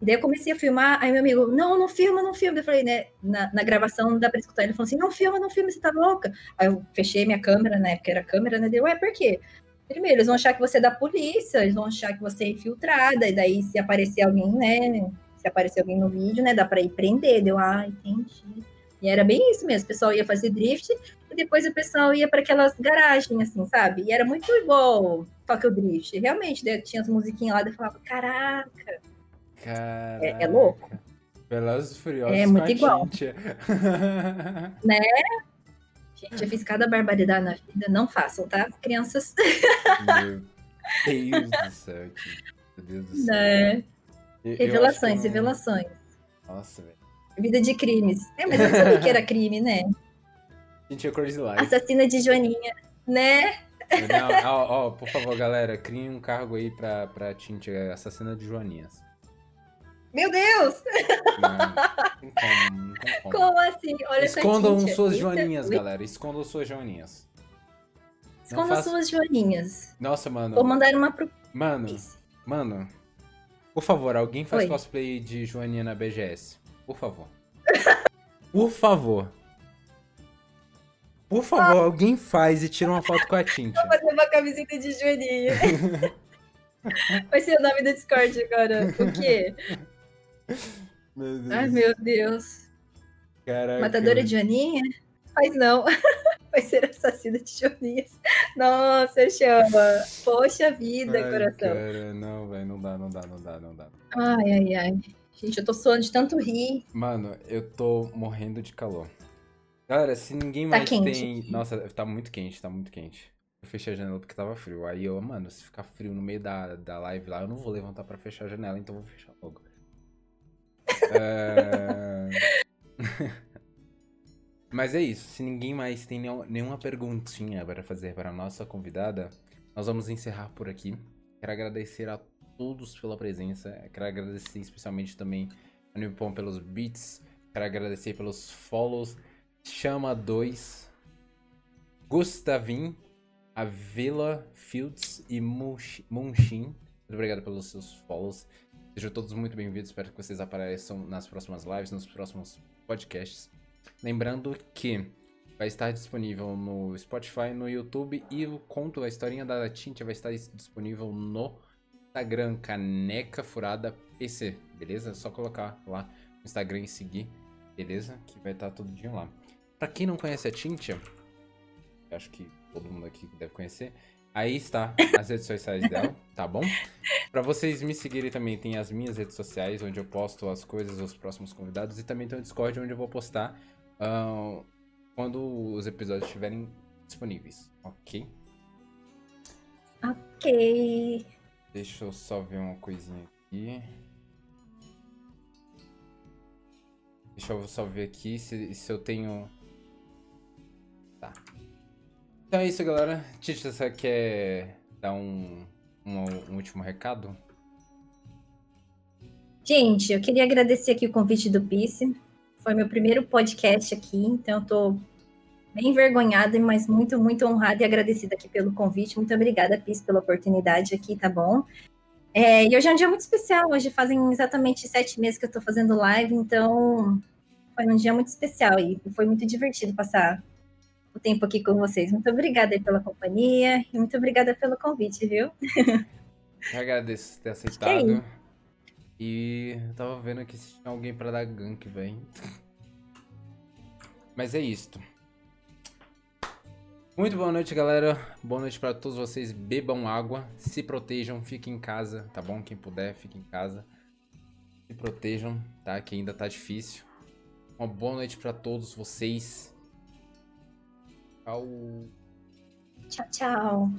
E daí eu comecei a filmar, aí meu amigo, não, não filma, não filma. Eu falei, né, na, na gravação dá pra escutar. Ele falou assim, não filma, não filma, você tá louca? Aí eu fechei minha câmera, né, porque era câmera, né, deu, ué, por quê? Primeiro, eles vão achar que você é da polícia, eles vão achar que você é infiltrada, e daí se aparecer alguém, né, se aparecer alguém no vídeo, né, dá pra ir prender. Deu, ah, entendi. E era bem isso mesmo, o pessoal ia fazer drift, e depois o pessoal ia para aquelas garagens, assim, sabe? E era muito igual Tokyo Drift. Realmente, daí tinha as musiquinhas lá, eu falava, caraca, Caraca. É- é louco. Velozes e Furiosos É muito igual. Cintia. gente, eu fiz cada barbaridade na vida, não façam, tá? Crianças, Meu Deus do céu. Meu Deus do céu. né? Eu- eu acho Revelações, que eu- revelações. Nossa, velho. Vida de crimes. É, mas eu não sabia que era crime, né? Cintia Crazy Life. Assassina de Joaninha, né? Não, ó, ó, por favor, galera, criem um cargo aí pra, pra Cintia, assassina de Joaninhas. Meu Deus! Não, como, não como. Como assim? Olha essa Escondam Cíntia. suas Eita, joaninhas, ui, galera. Escondam suas joaninhas. Não Esconda faça- suas Joaninhas. Nossa, mano. Vou mandar uma pro Mano, mano. Por favor, alguém faz Oi. cosplay de joaninha na BGS. Por favor. Por favor. Por favor, alguém faz e tira uma foto com a Cintia. fazer uma camiseta de Joaninha. Vai ser o nome do Discord agora. O quê? Meu Deus. Ai, meu Deus. Caraca. Matadora de Joaninha? Faz não. Vai ser assassina de Joaninhas. Nossa, chama. Poxa vida, Ai, coração. Cara, não, velho, não dá, não dá, não dá, não dá. Ai, ai, ai. Gente, eu tô suando de tanto rir. Mano, eu tô morrendo de calor. Galera, se ninguém Tá mais quente. tem. Nossa, tá muito quente, tá muito quente. Eu fechei a janela porque tava frio. Aí eu, mano, se ficar frio no meio da, da live lá, eu não vou levantar pra fechar a janela, então eu vou fechar logo. É... Mas é isso. Se ninguém mais tem nenhum- nenhuma perguntinha para fazer para a nossa convidada, nós vamos encerrar por aqui. Quero agradecer a todos pela presença. Quero agradecer especialmente também a Nipon pelos beats. Quero agradecer pelos follows. Chama 2, Gustavin, a Vila Fields e Munch- Munchin. Muito obrigado pelos seus follows. Sejam todos muito bem-vindos. Espero que vocês apareçam nas próximas lives, nos próximos podcasts. Lembrando que vai estar disponível no Spotify, no YouTube e o conto, a historinha da Tintia vai estar disponível no Instagram, Caneca Furada PC, beleza? É só colocar lá no Instagram e seguir, beleza? Que vai estar todo dia lá. Pra quem não conhece a Tintia, acho que todo mundo aqui deve conhecer. Aí está as redes sociais dela, tá bom? Para vocês me seguirem também, tem as minhas redes sociais, onde eu posto as coisas dos próximos convidados, e também tem o Discord, onde eu vou postar uh, quando os episódios estiverem disponíveis, ok? Ok. Deixa eu só ver uma coisinha aqui. Deixa eu só ver aqui se, se eu tenho. Tá. Então é isso, galera. Titi, você quer dar um, um, um, último recado? Gente, eu queria agradecer aqui o convite do Pice. Foi meu primeiro podcast aqui, então eu tô bem envergonhada, mas muito, muito honrada e agradecida aqui pelo convite. Muito obrigada, Pice, pela oportunidade aqui, tá bom? É, e hoje é um dia muito especial. Hoje fazem exatamente sete meses que eu tô fazendo live, então foi um dia muito especial e foi muito divertido passar o tempo aqui com vocês. Muito obrigada pela companhia e muito obrigada pelo convite, viu? Eu agradeço ter é aceitado. É e eu tava vendo aqui se tinha alguém para dar gank, velho. Mas é isto. Muito boa noite, galera. Boa noite para todos vocês. Bebam água, se protejam, fiquem em casa, tá bom? Quem puder, fique em casa. Se protejam, tá? Que ainda tá difícil. Uma boa noite para todos vocês. Tchau. Tchau, tchau.